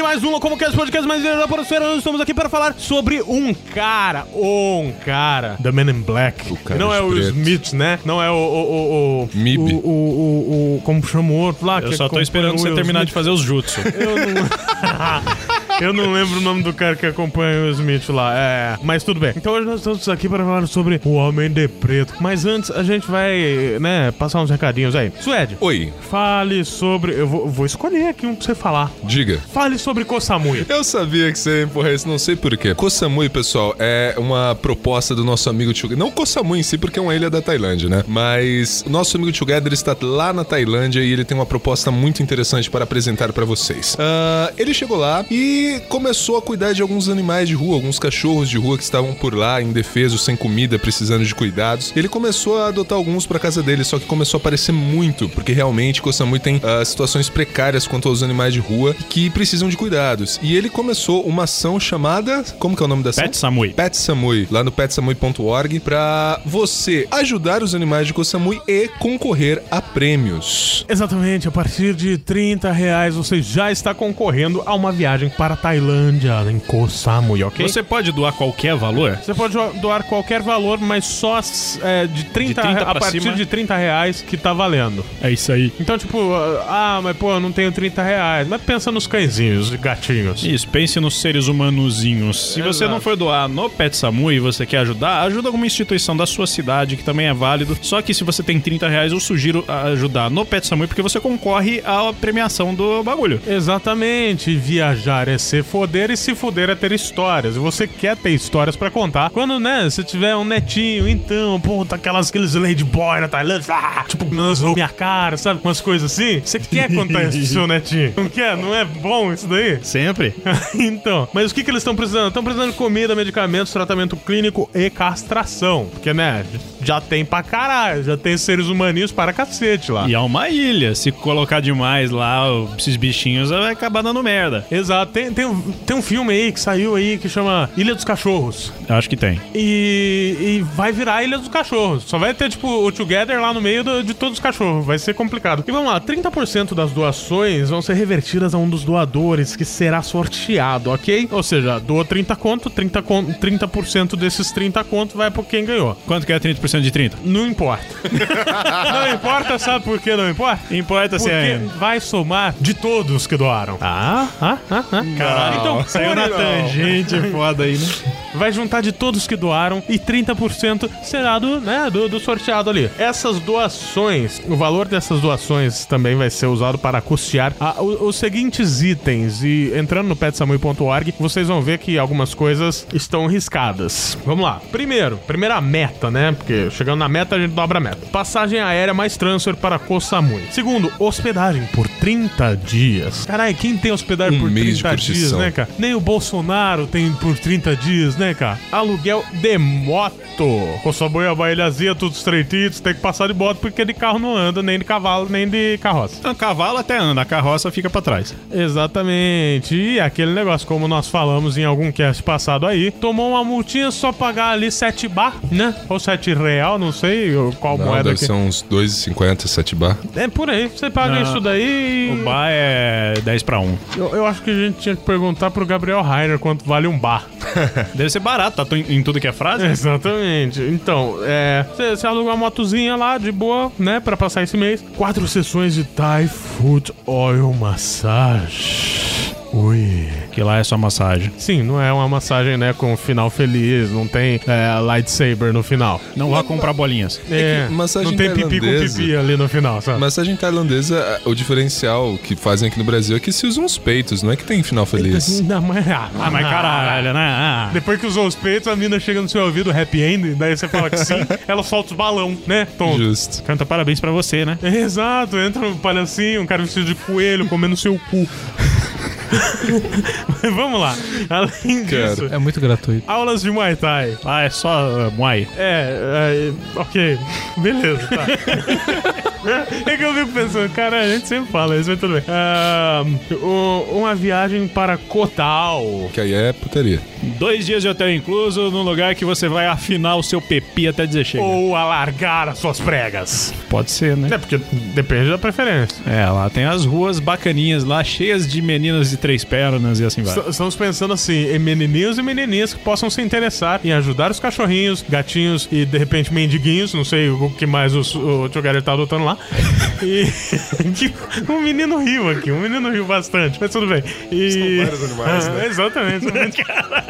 aqui mais um Como que é podcast mais da Porosfera. Nós estamos aqui para falar sobre um cara, um cara, The Man in Black. O cara Não é o preto. Smith, né? Não é o... o, o, o Mib. O, o, o, o- Como chama o outro lá? Eu que só tô acompanha esperando você terminar Smith? de fazer os jutsu. Eu não... Eu não lembro o nome do cara que acompanha o Smith lá. É, mas tudo bem. Então hoje nós estamos aqui para falar sobre o Homem de Preto. Mas antes a gente vai, né, passar uns recadinhos aí. Suede, Oi, fale sobre. Eu vou, vou escolher aqui um pra você falar. diga. Fale sobre Kosamui. Eu sabia que você ia empurrar isso, não sei porquê. Koh Samui, pessoal, é uma proposta do nosso amigo Together. Não Koh Samui em si, porque é uma ilha da Tailândia, né? Mas o nosso amigo Together está lá na Tailândia e ele tem uma proposta muito interessante para apresentar para vocês. Ah, ele chegou lá e começou a cuidar de alguns animais de rua, alguns cachorros de rua que estavam por lá, indefesos, sem comida, precisando de cuidados. Ele começou a adotar alguns para casa dele, só que começou a aparecer muito, porque realmente Koh Samui tem ah, situações precárias quanto aos animais de rua que precisam de cuidados. E ele começou uma ação chamada. Como que é o nome da ação? Pet Samui. Pet Samui, lá no petsamui.org, pra você ajudar os animais de Koh Samui e concorrer a prêmios. Exatamente, a partir de 30 reais você já está concorrendo a uma viagem para a Tailândia, em Koh Samui, ok? Você pode doar qualquer valor? Você pode doar qualquer valor, mas só é, de 30, De 30 a partir cima? de 30 reais que tá valendo. É isso aí. Então, tipo, ah, mas pô, eu não tenho 30 reais. Mas pensa nos cãezinhos e gatinhos. Isso, pense nos seres humanozinhos. Se você Exato. não for doar no Pet Samui e você quer ajudar, ajuda alguma instituição da sua cidade, que também é válido. Só que se você tem 30 reais, eu sugiro ajudar no Pet Samui, porque você concorre à premiação do bagulho. Exatamente, viajar é se foder e se foder é ter histórias. E você quer ter histórias pra contar. Quando, né, você tiver um netinho, então, pô, tá aquelas, aqueles ladyboy na Tailândia, ah, tipo, lançou minha cara, sabe? Umas coisas assim. Você quer contar isso pro seu netinho? Não quer? Não é bom isso daí? Sempre. então, mas o que, que eles estão precisando? Estão precisando de comida, medicamentos, tratamento clínico e castração. Porque, né, já tem pra caralho, já tem seres humaninhos para cacete lá. E é uma ilha. Se colocar demais lá, esses bichinhos vai acabar dando merda. Exato, tem, tem, um, tem um filme aí que saiu aí que chama Ilha dos Cachorros. Eu acho que tem. E, e vai virar Ilha dos Cachorros. Só vai ter, tipo, o Together lá no meio do- de todos os cachorros. Vai ser complicado. E vamos lá, 30% das doações vão ser revertidas a um dos doadores que será sorteado, ok? Ou seja, doa 30 conto, 30%, con 30 desses 30 conto vai pra quem ganhou. Quanto que é 30% de 30? Não importa. não importa, sabe por que não importa? Importa se Porque é... vai somar de todos que doaram. Ah, ah, ah, ah. Caralho, Então, saiu na tangente foda aí, né? Vai juntar de todos que doaram e 30% será do, né, do, do sorteado ali. Essas doações, o valor dessas doações também vai ser usado para custear a- o- os seguintes itens. E entrando no petsamui.org, vocês vão ver que algumas coisas estão riscadas. Vamos lá. Primeiro, primeira meta, né? Porque chegando na meta a gente dobra a meta. Passagem aérea mais transfer para Koh Samui. Segundo, hospedagem por 30 dias. Caralho, quem tem hospedagem Um por mês de 30 dias, né, cara? Nem o Bolsonaro tem por 30 dias, né, cara? Aluguel de moto. Com sua boia ilhazinha, tudo estreitinho, tem que passar de moto porque de carro não anda, nem de cavalo, nem de carroça. Então, cavalo até anda, a carroça fica pra trás. Exatamente. E aquele negócio, como nós falamos em algum cast passado aí, tomou uma multinha só pagar ali 7 bar, né? Ou 7 real, não sei qual Não, moeda deve que. ser uns 2,50, 7 bar. É por aí, você paga Não. isso daí. O bar é 10 pra 1. Eu, eu acho que a gente tinha que perguntar pro Gabriel Rainer quanto vale um bar. Deve ser barato, tá em tudo que é frase? Exatamente. Então, é. Você aluga uma motozinha lá, de boa, né? Pra passar esse mês. Quatro sessões de Thai Food Oil Massage. Ui. Que lá é só massagem. Sim, não é uma massagem, né? Com final feliz, não tem é, lightsaber no final. Não vá comprar bolinhas. É, que massagem não tem pipi com pipi ali no final, sabe? Massagem tailandesa, o diferencial que fazem aqui no Brasil é que se usam os peitos, não é que tem final feliz. Não, mas, ah, Ah, mas caralho, né? Ah. Depois que usou os peitos, a mina chega no seu ouvido, happy end, daí você fala que sim, ela solta os balão, né? Tonto. Justo. Canta parabéns pra você, né? Exato, entra um palhacinho, um cara vestido de coelho comendo seu cu. Mas vamos lá. Além disso, É muito gratuito. aulas de Muay Thai. Ah, é só uh, Muay. É, é, ok. Beleza, tá. É que eu fico pensando, cara, a gente sempre fala isso, mas tudo bem. O- uma viagem para Cotal. Que aí é putaria. Dois dias de hotel incluso, num lugar que você vai afinar o seu pepi até dizer chega. Ou alargar as suas pregas. Pode ser, né? É, porque depende da preferência. É, lá tem as ruas bacaninhas lá, cheias de meninas de três pernas e assim vai. Estamos pensando assim, em menininhos e menininhas que possam se interessar em ajudar os cachorrinhos, gatinhos e de repente mendiguinhos, não sei o que mais os- o Tio Gary tá adotando lá. E que- um menino riu aqui, um menino riu bastante, mas tudo bem. E... São vários animais, Ah, né? Exatamente. são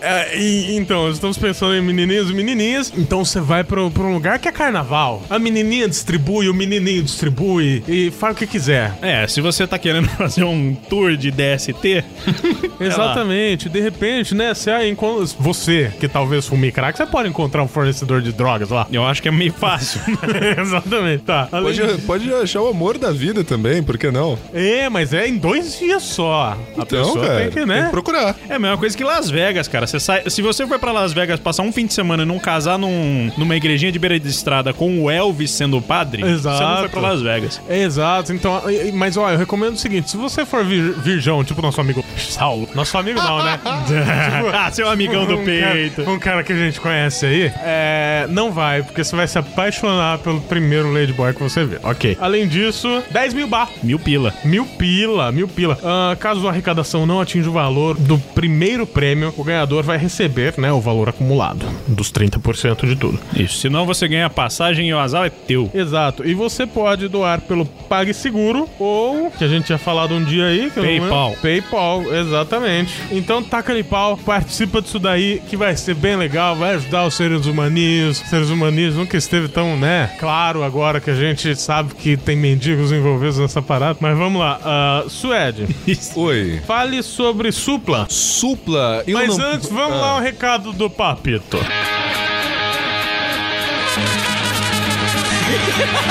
É, e- então, estamos pensando em menininhos e menininhas. Então você vai pro um lugar que é carnaval. A menininha distribui, o menininho distribui e faz o que quiser. É, se você tá querendo fazer um tour de DST, Exatamente. De repente, né, você, aí você que talvez fume crack, você pode encontrar um fornecedor de drogas lá. eu acho que é meio fácil. Exatamente. Tá. Além Pode, pode achar o amor da vida também, por que não? É, mas é em dois dias só. A Então, pessoa cara, tem que, né? procurar. É a mesma coisa que Las Vegas, cara. Você sai, se você for pra Las Vegas passar um fim de semana e não casar num, numa igrejinha de beira de estrada com o Elvis sendo o padre, você não Exato. foi pra Las Vegas. Exato, então, mas ó, eu recomendo o seguinte: se você for vir, virgão, tipo nosso amigo Saulo, nosso amigo não, né? ah, seu amigão do Um peito. cara, um cara que a gente conhece aí, é, não vai, porque você vai se apaixonar pelo primeiro Ladyboy que você vê. Ok. Além disso, 10 mil bar. Mil pila. Mil pila, mil pila. Ah, caso a arrecadação não atinja o valor do primeiro prêmio, o ganhador vai receber, né, o valor acumulado dos 30% de tudo. Isso. Senão você ganha a passagem e o azar é teu. Exato. E você pode doar pelo PagSeguro ou, que a gente tinha falado um dia aí. PayPal. PayPal, exatamente. Então taca ali pau, participa disso daí, que vai ser bem legal, vai ajudar os seres humaninhos. Os seres humaninhos nunca esteve tão, né, claro agora que a gente sabe que tem mendigos envolvidos nessa parada. Mas vamos lá. Ah, Suede, Oi. fale sobre Supla. Supla. Eu Mas não... antes, vamos Ah. lá o recado do Papito.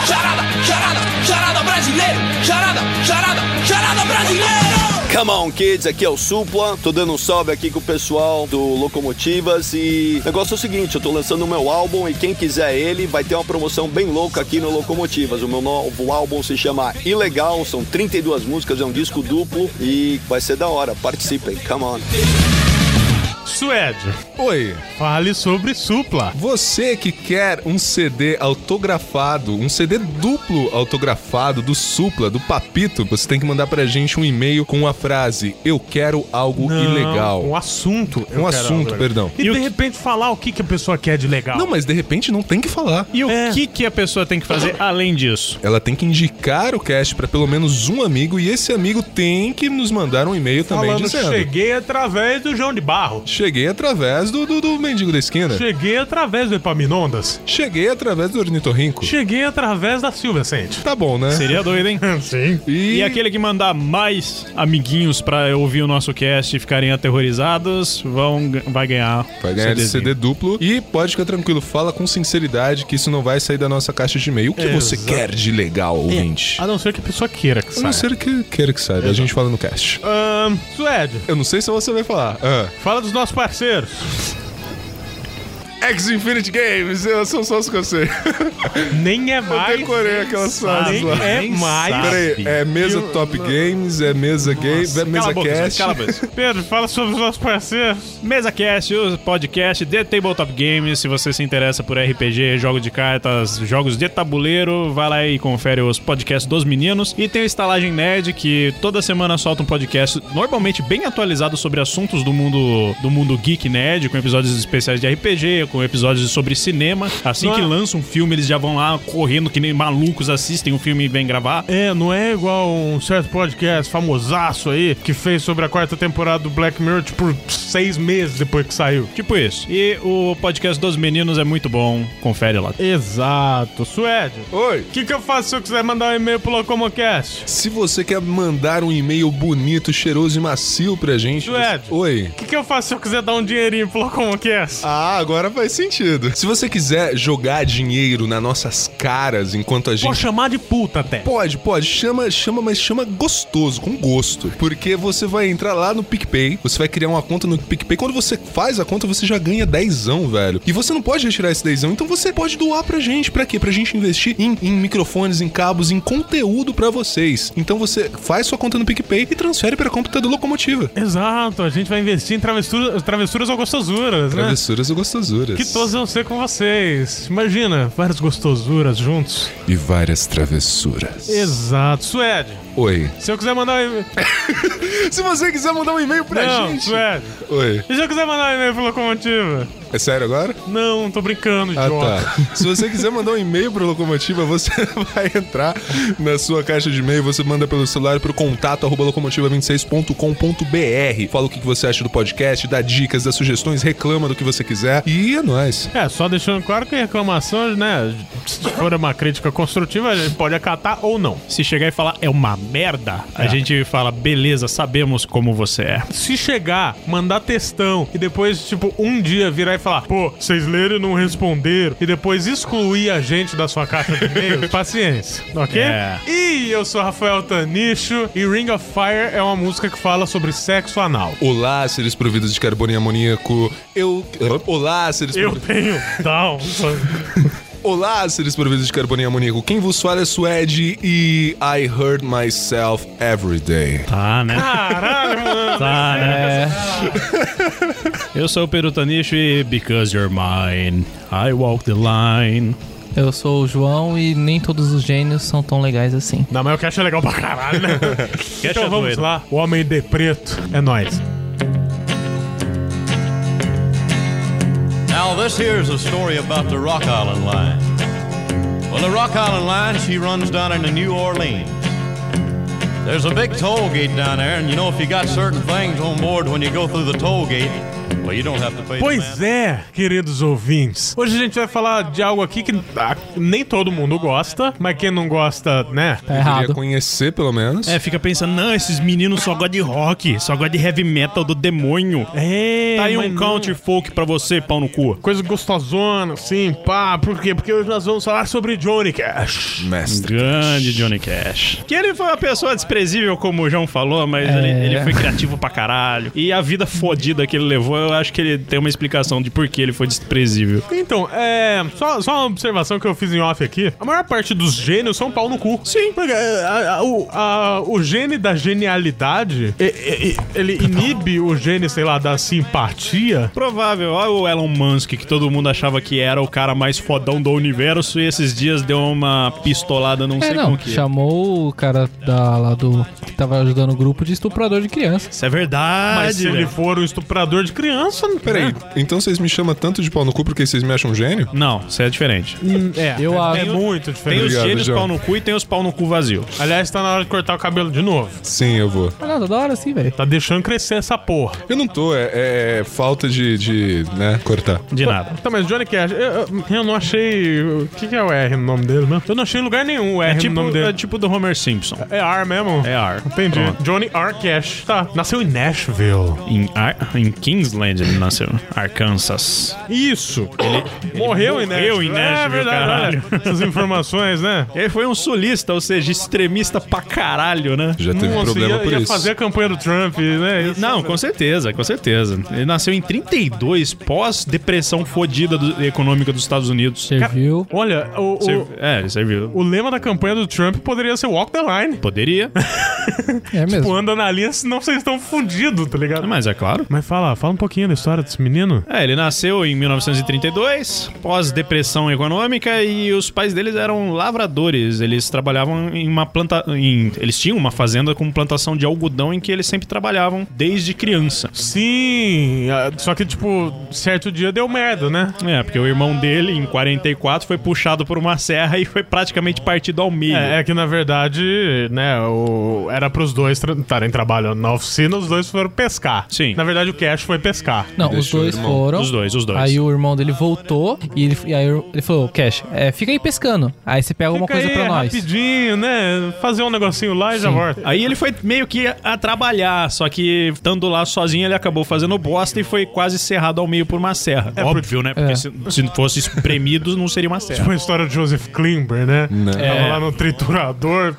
Charada, charada, charada brasileiro! Charada, charada, charada brasileiro! Come on, kids, aqui é o Supla. Tô dando um salve aqui com o pessoal do Locomotivas. E o negócio é o seguinte: eu tô lançando o meu álbum e quem quiser ele vai ter uma promoção bem louca aqui no Locomotivas. O meu novo álbum se chama Ilegal, são 32 músicas, é um disco duplo e vai ser da hora. Participem, come on. Suede, Oi. fale sobre Supla. Você que quer um CD autografado, um CD duplo autografado do Supla, do Papito, você tem que mandar pra gente um e-mail com a frase Eu quero algo ilegal. Um assunto. eu Um quero assunto, algo perdão. E, E de que- repente falar o que, que a pessoa quer de legal. Não, mas de repente não tem que falar. E o É. que, que a pessoa tem que fazer além disso? Ela tem que indicar o cast pra pelo menos um amigo e esse amigo tem que nos mandar um e-mail também Falando, dizendo. cheguei através do João de Barro. Cheguei através do, do, do mendigo da esquina. Cheguei através do Epaminondas. Cheguei através do ornitorrinco. Cheguei através da Silvia Sente. Tá bom, né? Seria doido, hein? Sim. E, E aquele que mandar mais amiguinhos pra ouvir o nosso cast e ficarem aterrorizados, vão, vai ganhar. vai ganhar esse. CD duplo. E pode ficar tranquilo, fala com sinceridade que isso não vai sair da nossa caixa de e-mail. O que você Exato. quer de legal, ouvinte? A não ser que a pessoa queira que A não saia. ser que queira que saiba. A gente fala no cast. Ahn, Suede, Eu não sei se você vai falar. Ah. fala dos nossos parceiros. X Infinity Games, eu- são só os que eu sei. Nem é Eu mais. decorei aquelas frases Nem lá. é Nem mais. sabe. Peraí, é mesa Eu- Top Games, é mesa game, é mesa Cala a boca, cast. boca. Pedro, fala sobre os nossos parceiros. Mesa Cast, o podcast The Tabletop Games. Se você se interessa por RPG, jogos de cartas, jogos de tabuleiro, vai lá e confere os podcasts dos meninos. E tem o Estalagem Nerd, que toda semana solta um podcast normalmente bem atualizado sobre assuntos do mundo do mundo geek nerd, com episódios especiais de RPG, com episódios sobre cinema. Assim Não que é- lança um filme, eles já vão lá correndo que nem malucos, assistem o filme e vêm gravar. É, não é igual um certo podcast famosaço aí que fez sobre a quarta temporada do Black Mirror, tipo, seis meses depois que saiu. Tipo isso. E o podcast dos meninos é muito bom. Confere lá. Exato. Suede, Oi. o que, que eu faço se eu quiser mandar um e-mail pro Locomocast? Se você quer mandar um e-mail bonito, cheiroso e macio pra gente. Suede. Oi. O que, que eu faço se eu quiser dar um dinheirinho pro Locomocast? Ah, agora faz sentido. Se você quiser jogar dinheiro nas nossas caras enquanto a gente. Pode chamar de puta até. Pode, pode. Chama, chama, mas chama gostoso, com gosto. Porque você vai entrar lá no PicPay, você vai criar uma conta no PicPay. Quando você faz a conta, você já ganha dezão, velho. E você não pode retirar esse dezão, então você pode doar pra gente. Pra quê? Pra gente investir em, em microfones, em cabos, em conteúdo pra vocês. Então você faz sua conta no PicPay e transfere pra conta do Locomotiva. Exato, a gente vai investir em travessuras, travessuras ou gostosuras, né? Travessuras ou gostosuras. Que todos vão ser com vocês. Imagina, várias gostosuras juntos. E várias travessuras. Exato. Suede, Oi. se eu quiser mandar um e-mail. Se você quiser mandar um e-mail pra Não, gente. Suede. Oi. E se eu quiser mandar um e-mail pro Locomotiva? É sério agora? Não, tô brincando, Ah, idiota. tá. Se você quiser mandar um e-mail pro Locomotiva, você vai entrar na sua caixa de e-mail, você manda pelo celular pro contato arroba locomotiva26.com.br. Fala o que que você acha do podcast, dá dicas, dá sugestões, reclama do que você quiser. E é nóis. É, só deixando claro que reclamação, né? Se for uma crítica construtiva, a gente pode acatar ou não. Se chegar e falar é uma merda, a gente fala, beleza, sabemos como você é. Se chegar, mandar textão e depois, tipo, um dia virar e falar, pô, vocês leram e não responderam, e depois excluir a gente da sua caixa de e-mail, paciência, ok? É. E eu sou Rafael Tanicho e Ring of Fire é uma música que fala sobre sexo anal. Olá, seres providos de carbono e amoníaco. Eu. Olá, seres Eu providos. tenho down. Olá, seres providos de carbono e amoníaco. Quem vos fala é Suede e I hurt myself every day. Tá, né? Caralho, mano. Tá, né? Eu sou o Perutanicho e Because You're Mine, I Walk the Line. Eu sou o João e nem todos os gênios são tão legais assim. Não, mas o Cash é legal pra caralho, né? é então vamos doido. lá. O Homem de Preto é nóis. Now, this here's a story about the Rock Island Line. Well, the Rock Island Line, she runs down into New Orleans. There's a big toll gate down there, and you know, if you got certain things on board when you go through the toll gate, well, you don't have to pay the Pois é, queridos ouvintes. Hoje a gente vai falar de algo aqui que ah, nem todo mundo gosta, mas quem não gosta, né? Tá Queria errado. conhecer, pelo menos. É, fica pensando, não, esses meninos só gostam de rock, só gostam de heavy metal do demônio. É, Tá aí mas um não. country folk pra você, pau no cu. Coisa gostosona, assim, pá. Por quê? Porque hoje nós vamos falar sobre Johnny Cash. Mestre. Grande Johnny Cash. Que ele foi uma pessoa desprezível, como o João falou, mas É. ele, ele foi criativo pra caralho. E a vida fodida que ele levou, eu acho que ele tem uma explicação de por que ele foi desprezível. Então, é. Só, só uma observação que eu fiz em off aqui. A maior parte dos gênios são pau no cu. Sim. Porque é, a- a- o, a- o gene da genialidade, ele inibe o gene, sei lá, da simpatia. Provável, olha o Elon Musk, que todo mundo achava que era o cara mais fodão do universo, e esses dias deu uma pistolada, não É, sei não, com que. chamou o cara da, lá do. que tava ajudando o grupo de estuprador de criança. Isso é verdade, Mas se ele for um estuprador de criança. Peraí, né? então vocês me chamam tanto de pau no cu porque vocês me acham gênio? Não, isso é diferente. É, Eu é, acho- é muito Tem diferente. os Obrigado, gênios João. pau no cu e tem os pau no cu vazio. Aliás, tá na hora de cortar o cabelo de novo. Sim, eu vou. Ah, não, toda hora assim, velho. Tá deixando crescer essa porra. Eu não tô, é, é falta de, de, né, cortar. De nada. Tá, mas Johnny Cash, eu, eu- eu não achei. O que, que é o R no nome dele mesmo? Eu não achei em lugar nenhum o R É no tipo, nome é dele. tipo do Homer Simpson. É R mesmo? É R. Entendi. Pronto. Johnny R. Cash. Tá, nasceu em Nashville. Em, Ar- em Kingsland ele nasceu. Arkansas. Isso. Ele, morreu, em morreu Nashville. em Nashville, É verdade, caralho. Essas informações, né? Ele foi um sulista, ou seja, extremista pra caralho, né? Já teve Nossa, problema ia, por ia isso. fazer a campanha do Trump, né? Isso. Não, com certeza, com certeza. Ele nasceu em 32, pós-depressão fodida do- econômica dos Estados Unidos. Serviu. Olha, o, É, ele serviu. o lema da campanha do Trump poderia ser Walk the Line. Poderia, É mesmo. Tipo, anda na linha, senão vocês estão fundidos, tá ligado? mas é claro. Mas fala, fala um pouquinho da história desse menino. É, ele nasceu em 1932, pós-depressão econômica, e os pais deles eram lavradores. Eles trabalhavam em uma planta. Em... Eles tinham uma fazenda com plantação de algodão em que eles sempre trabalhavam desde criança. Sim, só que, tipo, certo dia deu merda, né? É, porque o irmão dele, em 44, foi puxado por uma serra e foi praticamente partido ao meio. É, é que na verdade, né, o... era pros dois estarem trabalhando na oficina, os dois foram pescar. Sim. Na verdade, o Cash foi pescar. Não, os dois irmão. foram. Os dois, os dois. Aí o irmão dele voltou e, ele, e aí ele falou, Cash, é, fica aí pescando. Aí você pega alguma coisa aí, pra nós. rapidinho, né? Fazer um negocinho lá e já volta. Aí ele foi meio que a trabalhar, só que estando lá sozinho ele acabou fazendo bosta e foi quase serrado ao meio por uma serra. Óbvio, né? Porque É. se, se fosse espremido não seria uma Tipo serra. a história de Joseph Klimber, né? Né. Tava É. lá no triturador.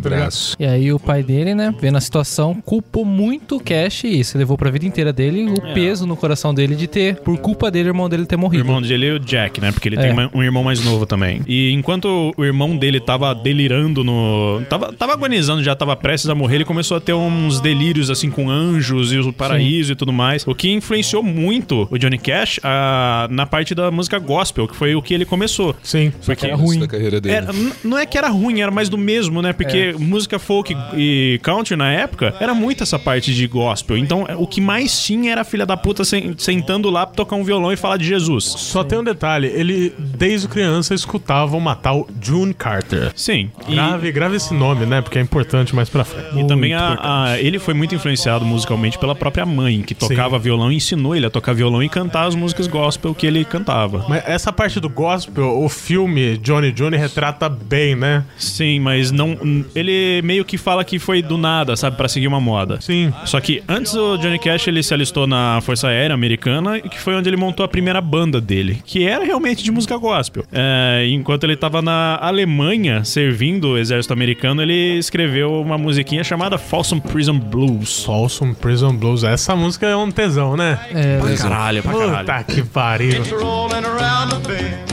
Braço. E aí o pai dele, né, vendo a situação, culpou muito o Cash e isso levou pra vida inteira dele o peso no coração dele de ter, por culpa dele, o irmão dele ter O morrido. irmão dele é o Jack, né? Porque ele É. tem um irmão mais novo também. E enquanto o irmão dele tava delirando no. Tava, tava agonizando, já tava prestes a morrer, ele começou a ter uns delírios assim com anjos e o paraíso e tudo mais. O que influenciou muito o Johnny Cash ah, na parte da música gospel, que foi o que ele começou. Sim. Porque era ruim. Da carreira dele. Era- não é que era ruim, era mais do mesmo, né? Porque música folk e country na época era muito essa parte de gospel. Então o que mais tinha era a filha da puta sen- sentando lá pra tocar um violão e falar de Jesus. Só tem um detalhe, ele desde criança escutava uma tal June Carter. Sim. E, Grave, grave esse nome, né? Porque é importante mais pra frente. e também a, a- ele foi muito influenciado musicalmente pela própria mãe, que tocava violão e ensinou ele a tocar violão e cantar as músicas gospel que ele cantava. Mas essa parte do gospel, o filme Johnny Johnny retrata bem, né? Sim, mas não. Ele meio que fala que foi do nada, sabe, Pra seguir uma moda. Sim. Só que antes o Johnny Cash ele se alistou na Força Aérea Americana, que foi onde ele montou a primeira banda dele, que era realmente de música gospel. É, enquanto ele tava na Alemanha servindo o exército americano, ele escreveu uma musiquinha chamada Folsom Prison Blues. Folsom Prison Blues. Essa música é um tesão, né? É, Pra caralho, pra caralho. Puta que pariu. It's rolling around the bend,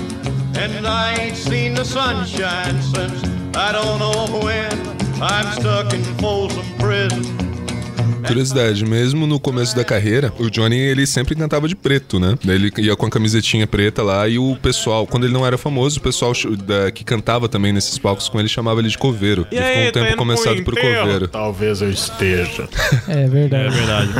and I ain't seen the sunshine since I don't know when. I'm stuck in Folsom Prison. Curiosidade, mesmo no começo da carreira, o Johnny ele sempre cantava de preto, né? Ele ia com a camisetinha preta lá e o pessoal, quando ele não era famoso, o pessoal da- que cantava também nesses palcos com ele chamava ele de coveiro. E ele aí, ficou um tá tempo começado por coveiro. Talvez eu esteja. é É verdade. verdade.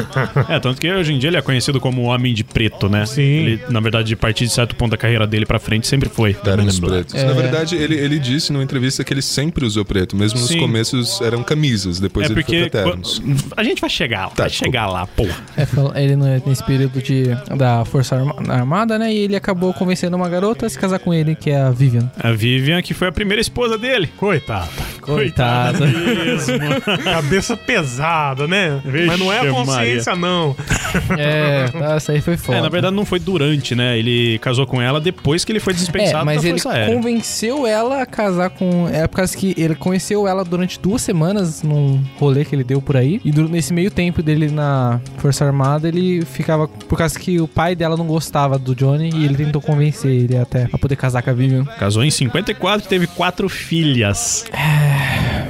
é, tanto que hoje em dia ele é conhecido como o Homem de Preto, né? Sim. Ele, na verdade, de partir de certo ponto da carreira dele pra frente, sempre foi. Pretos. É. Na verdade, ele, ele disse numa entrevista que ele sempre usou preto, mesmo nos Sim. começos eram camisas, depois É ele foi porque pra ternos. a gente vai chegar, vai chegar lá, porra. É, ele no- nesse período de, da Força Arma- Armada, né? E ele acabou convencendo uma garota a se casar com ele, que é a Vivian. A Vivian, que foi a primeira esposa dele. Coitada. Coitada. mesmo. Cabeça pesada, né? Mas não é a Vixe, consciência, não. é, tá, essa aí foi foda. É, na verdade não foi durante, né? Ele casou com ela depois que ele foi dispensado É, mas da ele Força Aérea. convenceu ela a casar com. É por causa que ele conheceu ela durante duas semanas num rolê que ele deu por aí. E nesse meio tempo dele na Força Armada, ele ficava. Por causa que o pai dela não gostava do Johnny e ele tentou convencer ele até a poder casar com a Vivian. Casou em 54 e teve quatro filhas.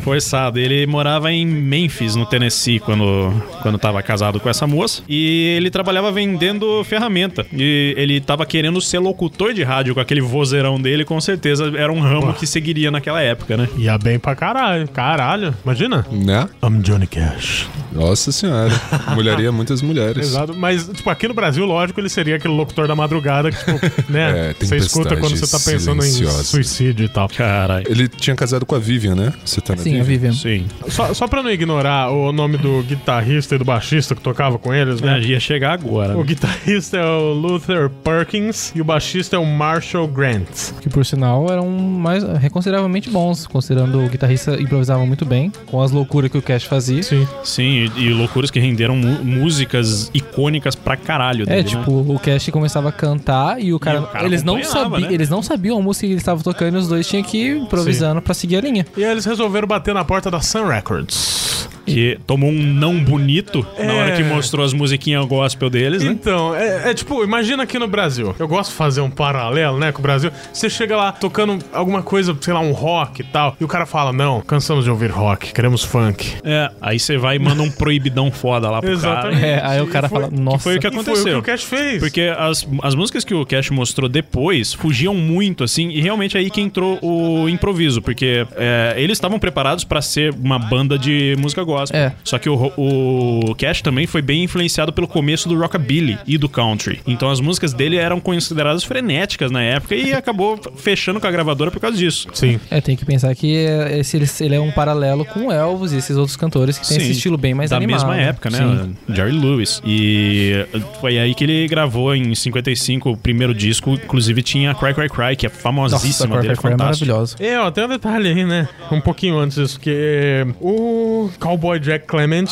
Forçado. Ele morava em Memphis, no Tennessee, quando, quando tava casado com essa moça. E ele trabalhava vendendo ferramenta. E ele tava querendo ser locutor de rádio com aquele vozeirão dele, com certeza era um ramo que seguiria naquela época, né? Ia bem pra caralho. Caralho. Imagina. Né? I'm Johnny Cash. Nossa senhora. Mulheria muitas mulheres. Exato. Mas, tipo, aqui no Brasil, lógico, ele seria aquele locutor da madrugada que, tipo, né? É, você escuta quando você tá pensando em suicídio e tal. Caralho. Ele tinha casado com a Vivian, né? Você tá na Sim, a Vivian. Sim. Só, só pra não ignorar o nome do guitarrista e do baixista que tocava com eles, né? É, ia chegar agora. O guitarrista é o Luther Perkins e o baixista é o Marshall Grant. Que por sinal eram mais reconsideravelmente bons, considerando o guitarrista improvisava muito bem, com as loucuras que o Cash fazia. Sim. Sim, e, e loucuras que renderam músicas icônicas pra caralho É, dele, tipo, o Cash começava a cantar e o cara. o cara eles, não sabiam, né? eles não sabiam a música que eles estavam tocando e os dois tinham que ir improvisando pra seguir a linha. E aí eles resolveram bater na porta da Sun Records. Que tomou um não bonito na hora que mostrou as musiquinhas gospel deles, né? Então, é, é tipo, imagina aqui no Brasil. Eu gosto de fazer um paralelo, né, com o Brasil. Você chega lá tocando alguma coisa, sei lá, um rock e tal, e o cara fala: Não, cansamos de ouvir rock, queremos funk. É, aí você vai e manda um proibidão foda lá pro Exatamente. cara. É, aí o cara foi- fala, nossa. foi o que E foi o que aconteceu. o Cash fez. Porque as, as músicas que o Cash mostrou depois fugiam muito, assim, e realmente aí que entrou o improviso, porque é, eles estavam preparados pra ser uma banda de música gospel. Gospel. É. Só que o, o Cash também foi bem influenciado pelo começo do rockabilly e do country. Então as músicas dele eram consideradas frenéticas na época e acabou fechando com a gravadora por causa disso. Sim. É, tem que pensar que é, esse, ele, é um paralelo com o Elvis e esses outros cantores que têm Sim, esse estilo bem mais da animado. mesma época, né? Sim. Jerry Lewis. E foi aí que ele gravou em 55 o primeiro disco, inclusive tinha Cry Cry Cry, que é Nossa, famosíssima Cry dele, Cry Cry é fantástica. maravilhoso. E, ó, tem um detalhe aí, né? Um pouquinho antes disso, que o Cowboy Jack Clement,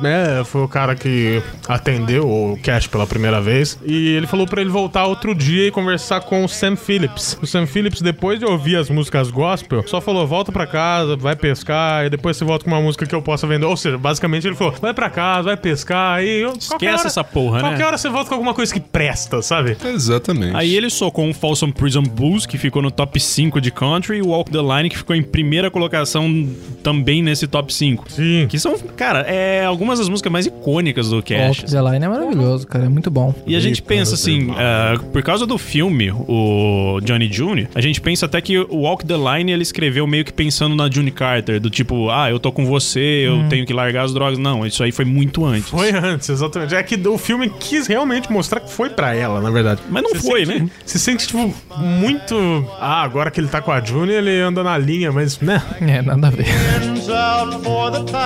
né, foi o cara que atendeu o Cash pela primeira vez. E ele falou pra ele voltar outro dia e conversar com o Sam Phillips. O Sam Phillips, depois de ouvir as músicas gospel, só falou: volta pra casa, vai pescar, e depois você volta com uma música que eu possa vender. Ou seja, basicamente ele falou: vai pra casa, vai pescar, e. eu- qualquer Esquece hora- essa porra, né? Qualquer hora você volta com alguma coisa que presta, sabe? Exatamente. Aí ele socou um Folsom Prison Blues, que ficou no top 5 de country, e o Walk the Line, que ficou em primeira colocação também nesse top 5. Sim. Que são, cara, é algumas das músicas mais icônicas do Cash. Walk the Line é maravilhoso, cara. É muito bom. E a gente pensa assim, ah, por causa do filme, o Johnny Jr., a gente pensa até que o Walk the Line ele escreveu meio que pensando na June Carter, do tipo, ah, eu tô com você, eu tenho que largar as drogas. Não, isso aí foi muito antes. Foi antes, exatamente. É que o filme quis realmente mostrar que foi pra ela, na verdade. Mas não foi, sente, né? Se sente, tipo, muito. Ah, agora que ele tá com a June, ele anda na linha, mas, né? É, nada a ver.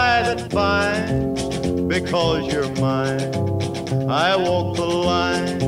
Hands out for the tie that binds, because you're mine. I walk the line.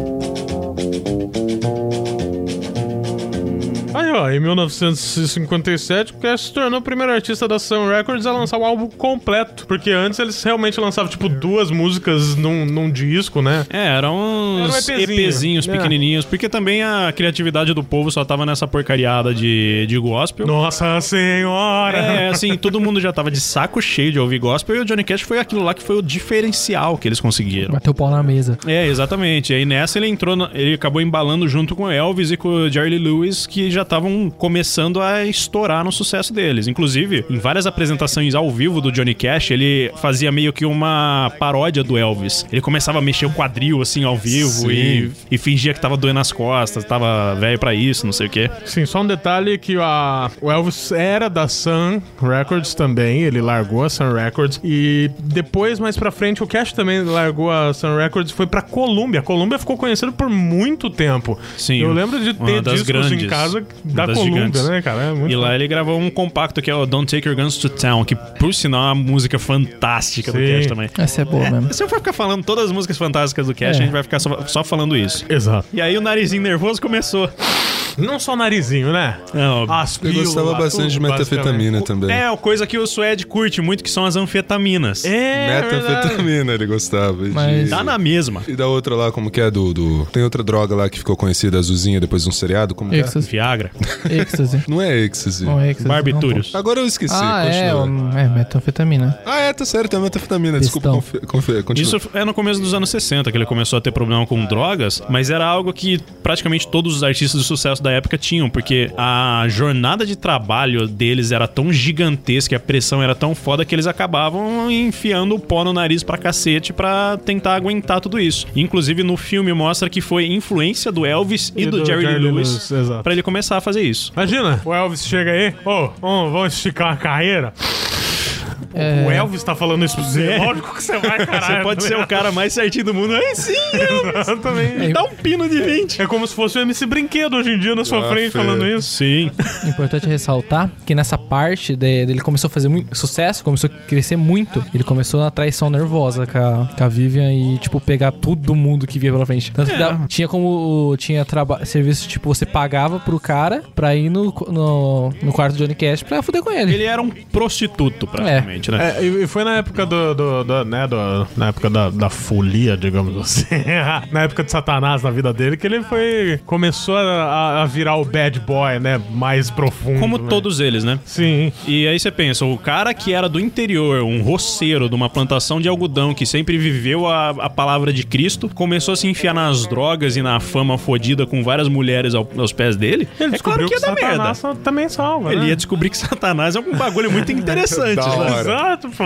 Aí, ó, em 1957, o Cash se tornou o primeiro artista da Sun Records a lançar o álbum completo. Porque antes eles realmente lançavam, tipo, duas músicas num, num disco, né? É, eram uns Era um EPzinho. EPzinhos É. pequenininhos, porque também a criatividade do povo só tava nessa porcariada de, de gospel. Nossa Senhora! É, assim, todo mundo já tava de saco cheio de ouvir gospel e o Johnny Cash foi aquilo lá que foi o diferencial que eles conseguiram. Bateu o pau na mesa. É, exatamente. E aí nessa ele entrou, na- ele acabou embalando junto com o Elvis e com o Jerry Lewis, que já estavam começando a estourar no sucesso deles. Inclusive, em várias apresentações ao vivo do Johnny Cash, ele fazia meio que uma paródia do Elvis. Ele começava a mexer o quadril assim ao vivo e, e fingia que tava doendo as costas, tava velho pra isso, não sei o quê. Sim, só um detalhe que a, o Elvis era da Sun Records também, ele largou a Sun Records e depois, mais pra frente, o Cash também largou a Sun Records e foi pra Columbia. A Columbia ficou conhecida por muito tempo. Sim, Eu lembro de ter discos em grandes, casa uma da das Columbia, gigantes. né, cara? É muito E lá ele gravou um compacto que é o Don't Take Your Guns to Town, que por sinal é uma música fantástica do Sim. Cash também. Essa é boa mesmo. Se eu for ficar falando todas as músicas fantásticas do Cash, É. a gente vai ficar só, só falando isso. Exato. E aí o narizinho nervoso começou. Não só o narizinho, né? Não, As Eu gostava bastante de metafetamina também. é a coisa que o Suede curte muito, que são as anfetaminas. É. Metafetamina ele gostava. Mas- de- Tá na mesma. E da outra lá, como que é? Do, do- Tem outra droga lá que ficou conhecida, azulzinha, depois de um seriado? Como que é? Viagra. Êxtase. Não é êxtase. Não, êxtase. Barbitúrios. Agora eu esqueci. Ah, é, continua. é, metanfetamina. Ah, é, tá certo, é metafetamina. Desculpa, continua. Isso é no começo dos anos 60 que ele começou a ter problema com drogas, mas era algo que praticamente todos os artistas de sucesso da época tinham, porque a jornada de trabalho deles era tão gigantesca, e a pressão era tão foda que eles acabavam enfiando o pó no nariz pra cacete pra tentar aguentar tudo isso. Inclusive no filme mostra que foi influência do Elvis e, do, Jerry, Lee Lewis, exato. pra ele começar a fazer isso. Imagina, o Elvis chega aí, ô, vamos, vamos esticar a carreira. É. O Elvis tá falando isso pra você. É. Lógico que você vai, caralho. Você pode ser o cara mais certinho do mundo. Aí sim, Elvis! Exatamente. Dá um pino de 20. É como se fosse o MC Brinquedo hoje em dia na sua Ah, frente Fê. falando isso. Sim. Importante ressaltar que nessa parte de- dele começou a fazer muito sucesso, começou a crescer muito. Ele começou na traição nervosa com a, com a Vivian e, tipo, pegar todo mundo que via pela frente. Tanto que dava- tinha como. Tinha serviço, tipo, você pagava pro cara pra ir no, no, no quarto do Johnny Cash pra fuder com ele. Ele era um prostituto, né? É, e foi na época do, do, do- né, do- na época da, da folia, digamos assim, na época de Satanás na vida dele, que ele foi, começou a, a virar o bad boy, né, mais profundo. Como né? todos eles, né? Sim. E aí você pensa, o cara que era do interior, um roceiro de uma plantação de algodão que sempre viveu a, a palavra de Cristo, começou a se enfiar nas drogas e na fama fodida com várias mulheres ao- aos pés dele. Ele é claro que ia dar merda. Satanás também salva, Ele né? ia descobrir que Satanás é um bagulho muito interessante. Né? Exato, pô.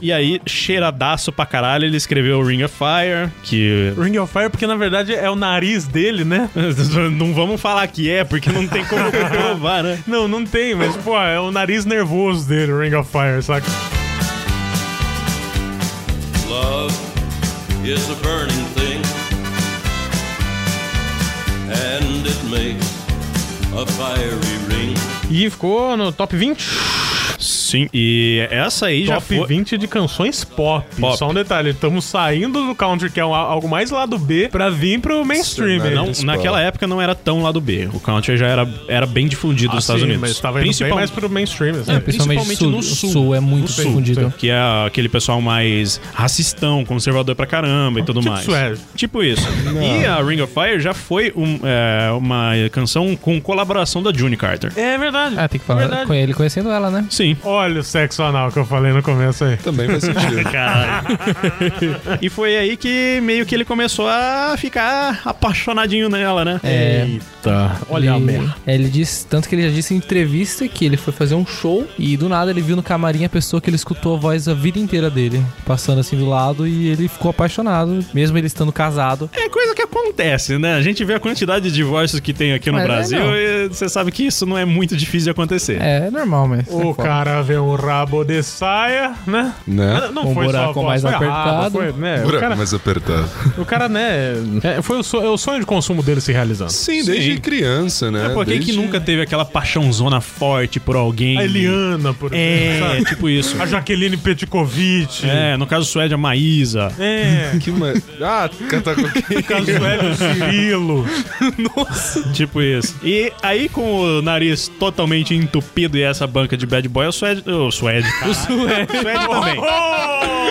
E aí, cheiradaço pra caralho, ele escreveu Ring of Fire, que... Ring of Fire, porque na verdade é o nariz dele, né? não vamos falar que é, porque não tem como provar, né? Não, não tem, mas, pô, é o nariz nervoso dele, Ring of Fire, saca? Love is a burning thing and it makes a fiery ring. E ficou no top 20. Sim, e essa aí já Top foi... 20 de canções pop. Pop. Só um detalhe, estamos saindo do country, que é um- algo mais lado B, pra vir pro mainstream. Sim, né? Não, naquela época não era tão lado B. O country já era, era bem difundido Ah, nos Estados sim, Unidos. Mas tava indo bem Principal- mais pro mainstream. assim. É, principalmente, principalmente sul, no sul. sul é muito sul, difundido. Que é aquele pessoal mais racistão, conservador pra caramba e tudo Tipo mais. Suede. Tipo isso. E a Ring of Fire já foi um, é, uma canção com colaboração da June Carter. É verdade. Ah, tem que falar Verdade. com ele conhecendo ela, né? Sim. Olha o sexo anal que eu falei no começo aí. Também faz sentido. E foi aí que meio que ele começou a ficar apaixonadinho nela, né? É. Eita, olha a ele, merda. é, ele disse, tanto que ele já disse em entrevista que ele foi fazer um show e do nada ele viu no camarim a pessoa que ele escutou a voz a vida inteira dele, passando assim do lado e ele ficou apaixonado, mesmo ele estando casado. É coisa que acontece, né? A gente vê a quantidade de divórcios que tem aqui no Mas é, Brasil não. e você sabe que isso não é muito difícil de acontecer. É, é normal, mas. O é cara vê um rabo de saia, né? Né? Não Um foi só a buraco voz, mais foi a apertado. foi, né? O Buraco cara, mais apertado. o cara, né? é, foi o, so- é o sonho de consumo dele se realizando. Sim, desde Sim. criança, né? É, pô, quem Desde- que nunca teve aquela paixãozona forte por alguém? A Eliana, por É, sabe? tipo isso. A Jaqueline Petkovic. É, no caso Suede, a Maísa. É. Que ma... Ah, cantar com quem? No caso do Hélio Cirilo. Tipo isso. E aí, com o nariz totalmente entupido e essa banca de bad boy, o Suede. O Suede, cara. O Suede, também.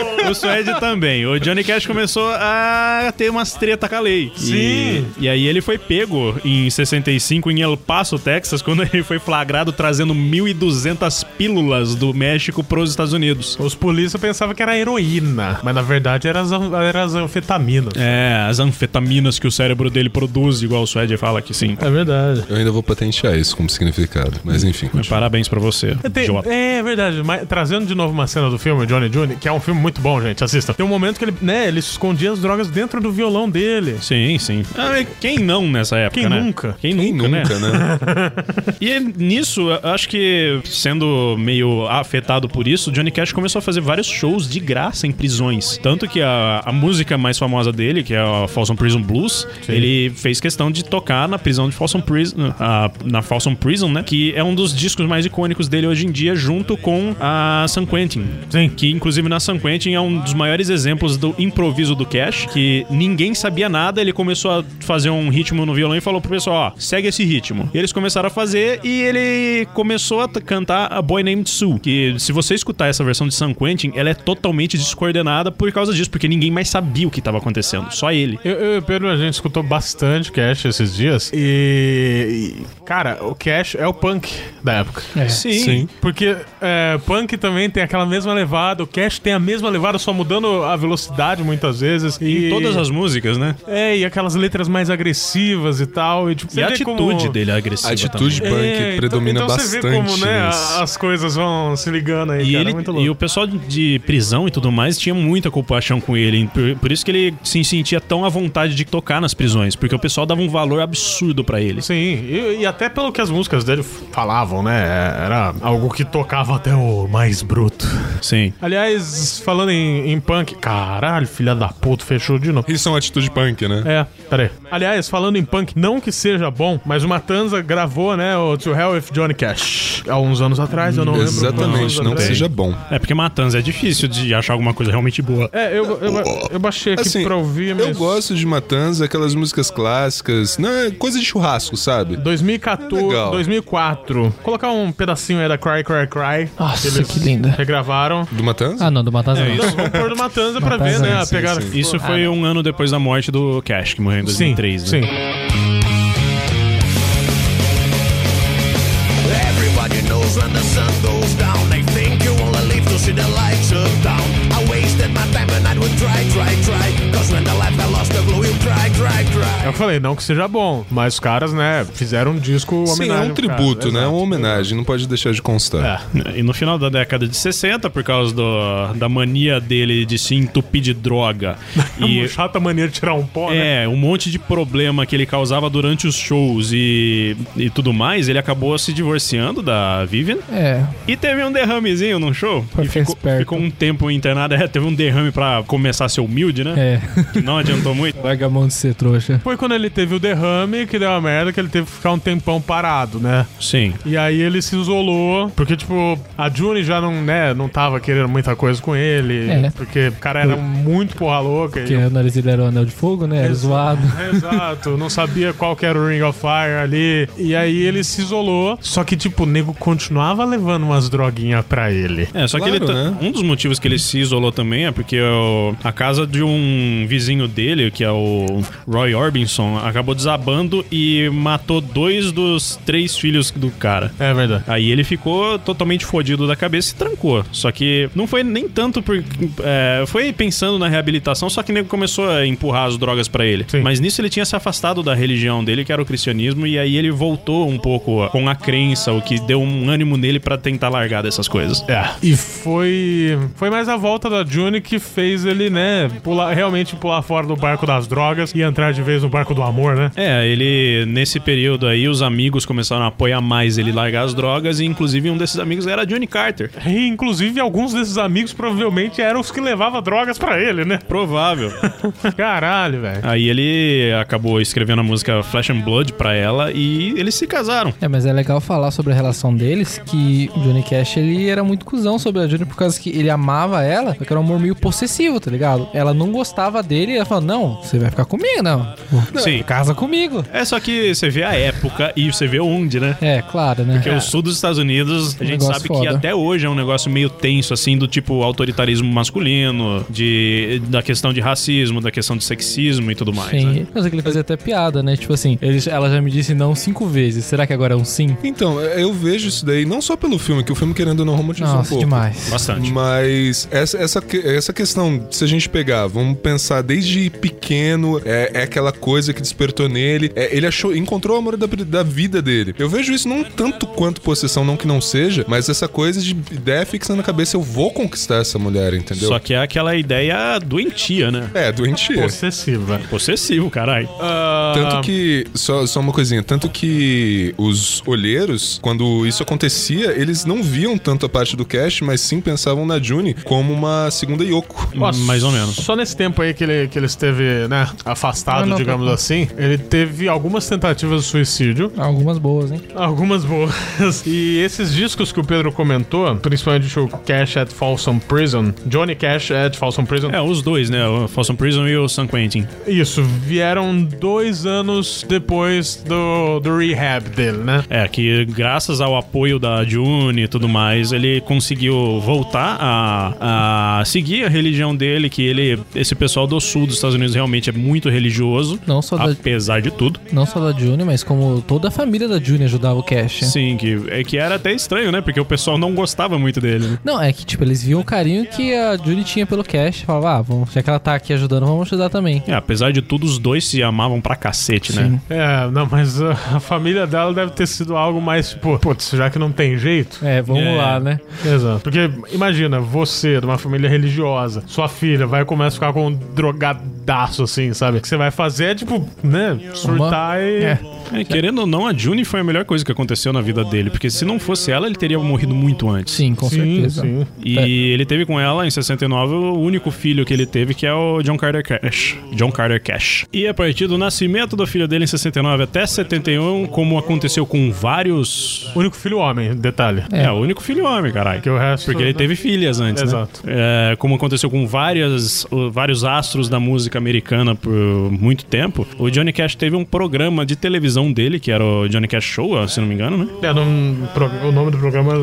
O Suede também. O Johnny Cash começou a ter umas treta com a lei. Sim. E, e aí ele foi pego em 65 em El Paso, Texas, quando ele foi flagrado trazendo 1.200 pílulas do México pros Estados Unidos. Os polícia pensavam que era heroína, mas na verdade eram as, eram as anfetaminas. É, as anfetaminas que o cérebro dele produz, igual o Suede fala que sim. É verdade. Eu ainda vou patentear isso como significado. Mas enfim. Mas Parabéns pra você, Tem- é verdade, mas trazendo de novo uma cena do filme, Johnny Jr., que é um filme muito bom, gente, assista. Tem um momento que ele, né, ele escondia as drogas dentro do violão dele. Sim, sim. Ah, quem não nessa época, Quem né? nunca? Quem Quem nunca, né? nunca, né? E nisso, acho que sendo meio afetado por isso, Johnny Cash começou a fazer vários shows de graça em prisões. Tanto que a, a música mais famosa dele, que é a Folsom Prison Blues, ele fez questão de tocar na prisão de Folsom Prison, a- na Folsom Prison, né? Que é um dos discos mais icônicos dele hoje em dia, junto com a San Quentin. Sim. Que inclusive na San Quentin é um dos maiores exemplos do improviso do Cash, que ninguém sabia nada, ele começou a fazer um ritmo no violão e falou pro pessoal, ó, segue esse ritmo. E eles começaram a fazer e ele começou a cantar a Boy Named Sue, que se você escutar essa versão de San Quentin, ela é totalmente descoordenada por causa disso, porque ninguém mais sabia o que tava acontecendo, só ele. Eu, eu e o Pedro, a gente escutou bastante Cash esses dias. E, Cara, o Cash é o punk da época. Sim. Sim. Porque é, punk também tem aquela mesma levada, o Cash tem a mesma levada, só mudando a velocidade muitas vezes. E Em todas as músicas, né? É, e aquelas letras mais agressivas e tal. E, tipo, E a atitude como- dele é agressiva A atitude também. punk É, predomina então, então bastante. Você vê como, né, a- as coisas vão se ligando aí, E, cara. ele, é muito louco. e o pessoal de prisão e tudo mais tinha muita compaixão com ele. Por, por isso que ele se sentia tão à vontade de tocar nas prisões. Porque o pessoal dava um valor absurdo pra ele. Sim, e, e até pelo que as músicas dele falavam, né? Era algo que tocava até o mais bruto. Sim. Aliás, falando em, em punk. Caralho, filha da puta, fechou de novo. Isso é uma atitude punk, né? É, peraí. Aliás, falando em punk, não que seja bom, mas o Matanza gravou, né, o To Hell with Johnny Cash. Há uns anos atrás, eu não lembro. Exatamente, não que seja bom. É porque Matanza é difícil de achar alguma coisa realmente boa. É, eu, eu, eu baixei aqui Assim, pra ouvir, mas... eu gosto de Matanza, aquelas músicas clássicas, não é coisa de churrasco, sabe? 2014, Legal. 2004. Colocar um pedacinho aí da Cry Cry Cry. Nossa, que linda. Regravaram. Do Matanza? Ah, não, do Matanza não. Vamos pôr Matanza pra ver, né? A sim, pegada. sim. Isso foi um ano depois da morte do Cash, que morreu em Sim, 2003, sim. né? Everybody knows when the sun goes down. They think you only live to see the lights of dawn. I wasted my time and I would try, try, try. Cause when the life I eu falei, não que seja bom, mas os caras, né, fizeram um disco Sim, é homenagem um cara. tributo, né? É Exato. uma homenagem, não pode deixar de constar. É. E no final da década de 60, por causa do- da mania dele de se entupir de droga E chata mania de tirar um pó, né? É, um monte de problema que ele causava durante os shows e, e tudo mais, ele acabou se divorciando da Vivian É. e teve um derramezinho num show. Pra e ficou, ficou um tempo internado. É, teve um derrame pra começar a ser humilde, né? É. Que não adiantou muito. Larga mão de ser trouxa. Foi quando ele teve o derrame que deu uma merda, que ele teve que ficar um tempão parado, né? Sim. E aí ele se isolou, porque, tipo, a Juni já não, né, não tava querendo muita coisa com ele, É. porque o cara era muito porra louca. Porque e- o nariz dele era o anel de fogo, né? Era Exato. zoado. Exato, não sabia qual que era o Ring of Fire ali. E aí ele se isolou, só que, tipo, o nego continuava levando umas droguinhas pra ele. É, só Claro, que ele né? um dos motivos que ele se isolou também é porque o- a casa de um vizinho dele, que é o Roy Orbison, acabou desabando e matou dois dos três filhos do cara. É verdade. Aí ele ficou totalmente fodido da cabeça e trancou. Só que não foi nem tanto por. é, foi pensando na reabilitação, só que nego começou a empurrar as drogas pra ele. Sim. Mas nisso ele tinha se afastado da religião dele, que era o cristianismo, e aí ele voltou um pouco com a crença, o que deu um ânimo nele pra tentar largar dessas coisas. É. E foi. Foi mais a volta da Juni que fez ele, né, pular, realmente pular fora do barco das drogas e entrar de vez no barco do amor, né? É, ele, nesse período aí, os amigos começaram a apoiar mais ele largar as drogas, e inclusive um desses amigos era Johnny Carter. E, inclusive, alguns desses amigos provavelmente eram os que levavam drogas pra ele, né? Provável. Caralho, velho. aí ele acabou escrevendo a música Flash and Blood pra ela e eles se casaram. É, mas é legal falar sobre a relação deles, que o Johnny Cash, ele era muito cuzão sobre a Johnny por causa que ele amava ela, só que era um amor meio possessivo, tá ligado? Ela não gostava dele e ela falou, não, você vai ficar comigo, não. Sim. Casa comigo. É só que você vê a época e você vê onde, né? É, claro, né? Porque o sul dos Estados Unidos, a gente Negócio sabe que foda. até hoje é um negócio meio tenso, assim, do tipo autoritarismo masculino, de, da questão de racismo, da questão de sexismo e tudo mais. Sim, Né? mas é que ele fazia até piada, né? Tipo assim, ele- ela já me disse não cinco vezes. Será que agora é um sim? Então, eu vejo isso daí não só pelo filme, que o filme querendo ou não romantizou um Nossa, pouco. demais. Bastante. Mas essa, essa, que- essa questão, se a gente pegar, vamos pensar desde pequeno, é, é aquela coisa que despertou nele, é, ele achou, encontrou o amor da, da vida dele. Eu vejo isso não tanto quanto possessão, não que não seja, mas essa coisa de ideia fixa na cabeça, eu vou conquistar essa mulher, entendeu? Só que é aquela ideia doentia, né? É, doentia. Possessiva. Possessivo, caralho. Ah, Tanto que, só, só uma coisinha, tanto que os olheiros, quando isso acontecia, eles não viam tanto a parte do Cash, mas sim pensavam na June como uma segunda Yoko. Ó, mais ou menos. Só nesse tempo aí que ele, que ele esteve, né, afastado, Ah, não, digamos tá- assim, ele teve algumas tentativas de suicídio. Algumas boas, hein? Algumas boas. E esses discos que o Pedro comentou, principalmente o Cash at Folsom Prison, Johnny Cash at Folsom Prison, É, os dois, né? O Folsom Prison e o San Quentin. isso, vieram dois anos depois do, do rehab dele, né? É, que graças ao apoio da June e tudo mais, ele conseguiu voltar a, a seguir a religião dele, que ele, esse pessoal do sul dos Estados Unidos realmente é muito religioso, Não só da, apesar de tudo. não só da Juni, mas como toda a família da Juni ajudava o Cash. Sim, que, é que era até estranho, né? Porque o pessoal não gostava muito dele, né? Não, é que, tipo, eles viam o carinho que a Judy tinha pelo Cash. Falavam, ah, vamos, já que ela tá aqui ajudando, vamos ajudar também. É, apesar de tudo, os dois se amavam pra cacete, né? Sim. É, não, mas a família dela deve ter sido algo mais tipo, putz, já que não tem jeito. É, vamos É. lá, né? Exato. Porque imagina, você, de uma família religiosa, sua filha vai começar a ficar com um drogadaço, assim, sabe? O que você vai fazer é, tipo, né, surtar e. É. É, querendo ou não, a June foi a melhor coisa que aconteceu na vida dele, porque se não fosse ela, ele teria morrido muito antes. Sim, com sim, certeza. sim. E É. ele teve com ela em 69 o único filho que ele teve, que é o John Carter Cash. John Carter Cash. E a partir do nascimento do filho dele em 69 até 71, como aconteceu com vários. O único filho homem, detalhe. É, o único filho homem, caralho. Que o resto. Porque ele teve filhas antes, Exato. né? É, como aconteceu com várias, vários astros da música americana por muito tempo, o Johnny Cash teve um programa de televisão televisão dele, que era o Johnny Cash Show, se não me engano, né? É, no- pro- o nome do programa.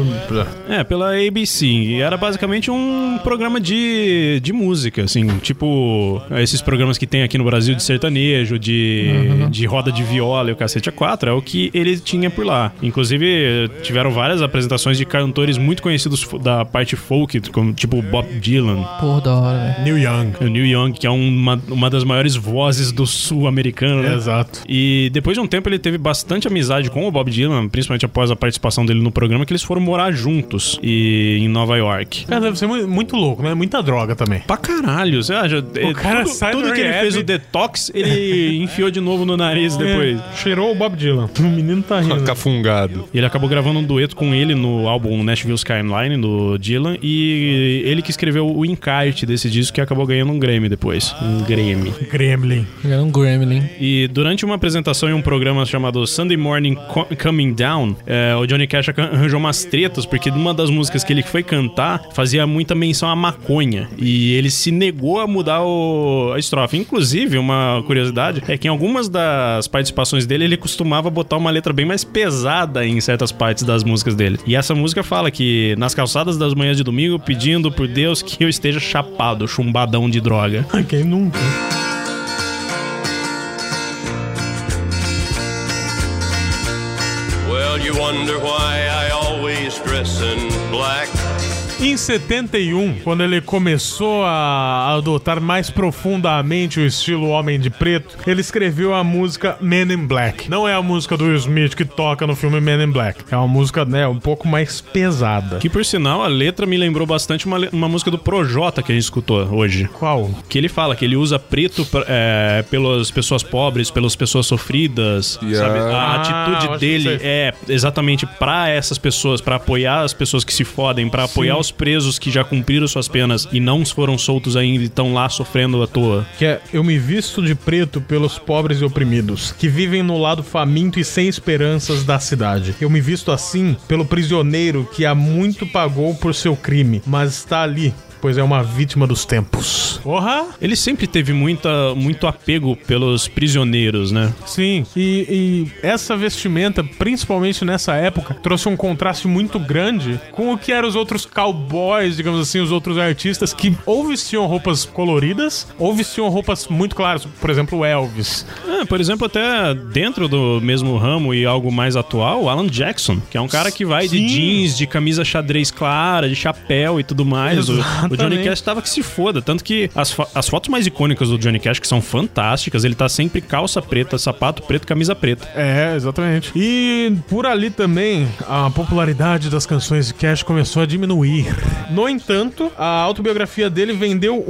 É, pela ABC. E era basicamente um programa de, de música, assim, tipo esses programas que tem aqui no Brasil de sertanejo, de, de roda de viola e o cacete a quatro, é o que ele tinha por lá. Inclusive, tiveram várias apresentações de cantores muito conhecidos da parte folk, como tipo Bob Dylan, Porra, da hora. Neil Young. o Neil Young, que é uma, uma das maiores vozes do sul americano, né? Exato. E depois de um tempo ele teve bastante amizade com o Bob Dylan, principalmente após a participação dele no programa, que eles foram morar juntos e, em Nova York. Cara, deve ser mu- muito louco, né? Muita droga também. Pra caralho, você acha? O cara tudo, sai do tudo que ele fez o detox, ele enfiou de novo no nariz depois. É, cheirou o Bob Dylan. O menino tá rindo. Cafungado. E ele acabou gravando um dueto com ele no álbum Nashville Skyline do Dylan e ele que escreveu o encarte desse disco que acabou ganhando um Grammy depois. Um Grammy. Gremlin. Era um Gremlin. E durante uma apresentação em um programa chamado Sunday Morning Co- Coming Down, é, o Johnny Cash arran- arranjou umas tretas, porque numa das músicas que ele foi cantar fazia muita menção à maconha. E ele se negou a mudar o- a estrofe. Inclusive, uma curiosidade é que em algumas das participações dele, ele costumava botar uma letra bem mais pesada em certas partes das músicas dele. E essa música fala que nas calçadas das manhãs de domingo, pedindo por Deus que eu esteja chapado, chumbadão de droga. Quem nunca? Wonder why I always dress in black. Em 71, quando ele começou a adotar mais profundamente o estilo Homem de Preto, ele escreveu a música Men in Black. Não é a música do Will Smith que toca no filme Men in Black. É uma música, né, um pouco mais pesada. Que por sinal, a letra me lembrou bastante uma, uma música do Projota que a gente escutou hoje. Qual? Que ele fala que ele usa preto pra- é, pelas pessoas pobres, pelas pessoas sofridas. Yeah. Sabe? A Ah, atitude dele é exatamente pra essas pessoas, pra apoiar as pessoas que se fodem, pra apoiar os presos que já cumpriram suas penas e não foram soltos ainda e estão lá sofrendo à toa. Que é Eu me visto de preto pelos pobres e oprimidos, que vivem no lado faminto e sem esperanças da cidade. Eu me visto assim pelo prisioneiro que há muito pagou por seu crime, mas está ali. Pois é uma vítima dos tempos. Porra! Ele sempre teve muita, muito apego pelos prisioneiros, né? Sim, e, e essa vestimenta, principalmente nessa época, trouxe um contraste muito grande com o que eram os outros cowboys, digamos assim, os outros artistas que ou vestiam roupas coloridas ou vestiam roupas muito claras, por exemplo, o Elvis. É, por exemplo, até dentro do mesmo ramo e algo mais atual, o Alan Jackson, que é um cara que vai de Sim. jeans, de camisa xadrez clara, de chapéu e tudo mais. O, o Johnny. Cash tava que se foda. Tanto que as, fo- as fotos mais icônicas do Johnny Cash, que são fantásticas, ele tá sempre calça preta, sapato preto, camisa preta. É, exatamente. E por ali também a popularidade das canções de Cash começou a diminuir. No entanto, a autobiografia dele vendeu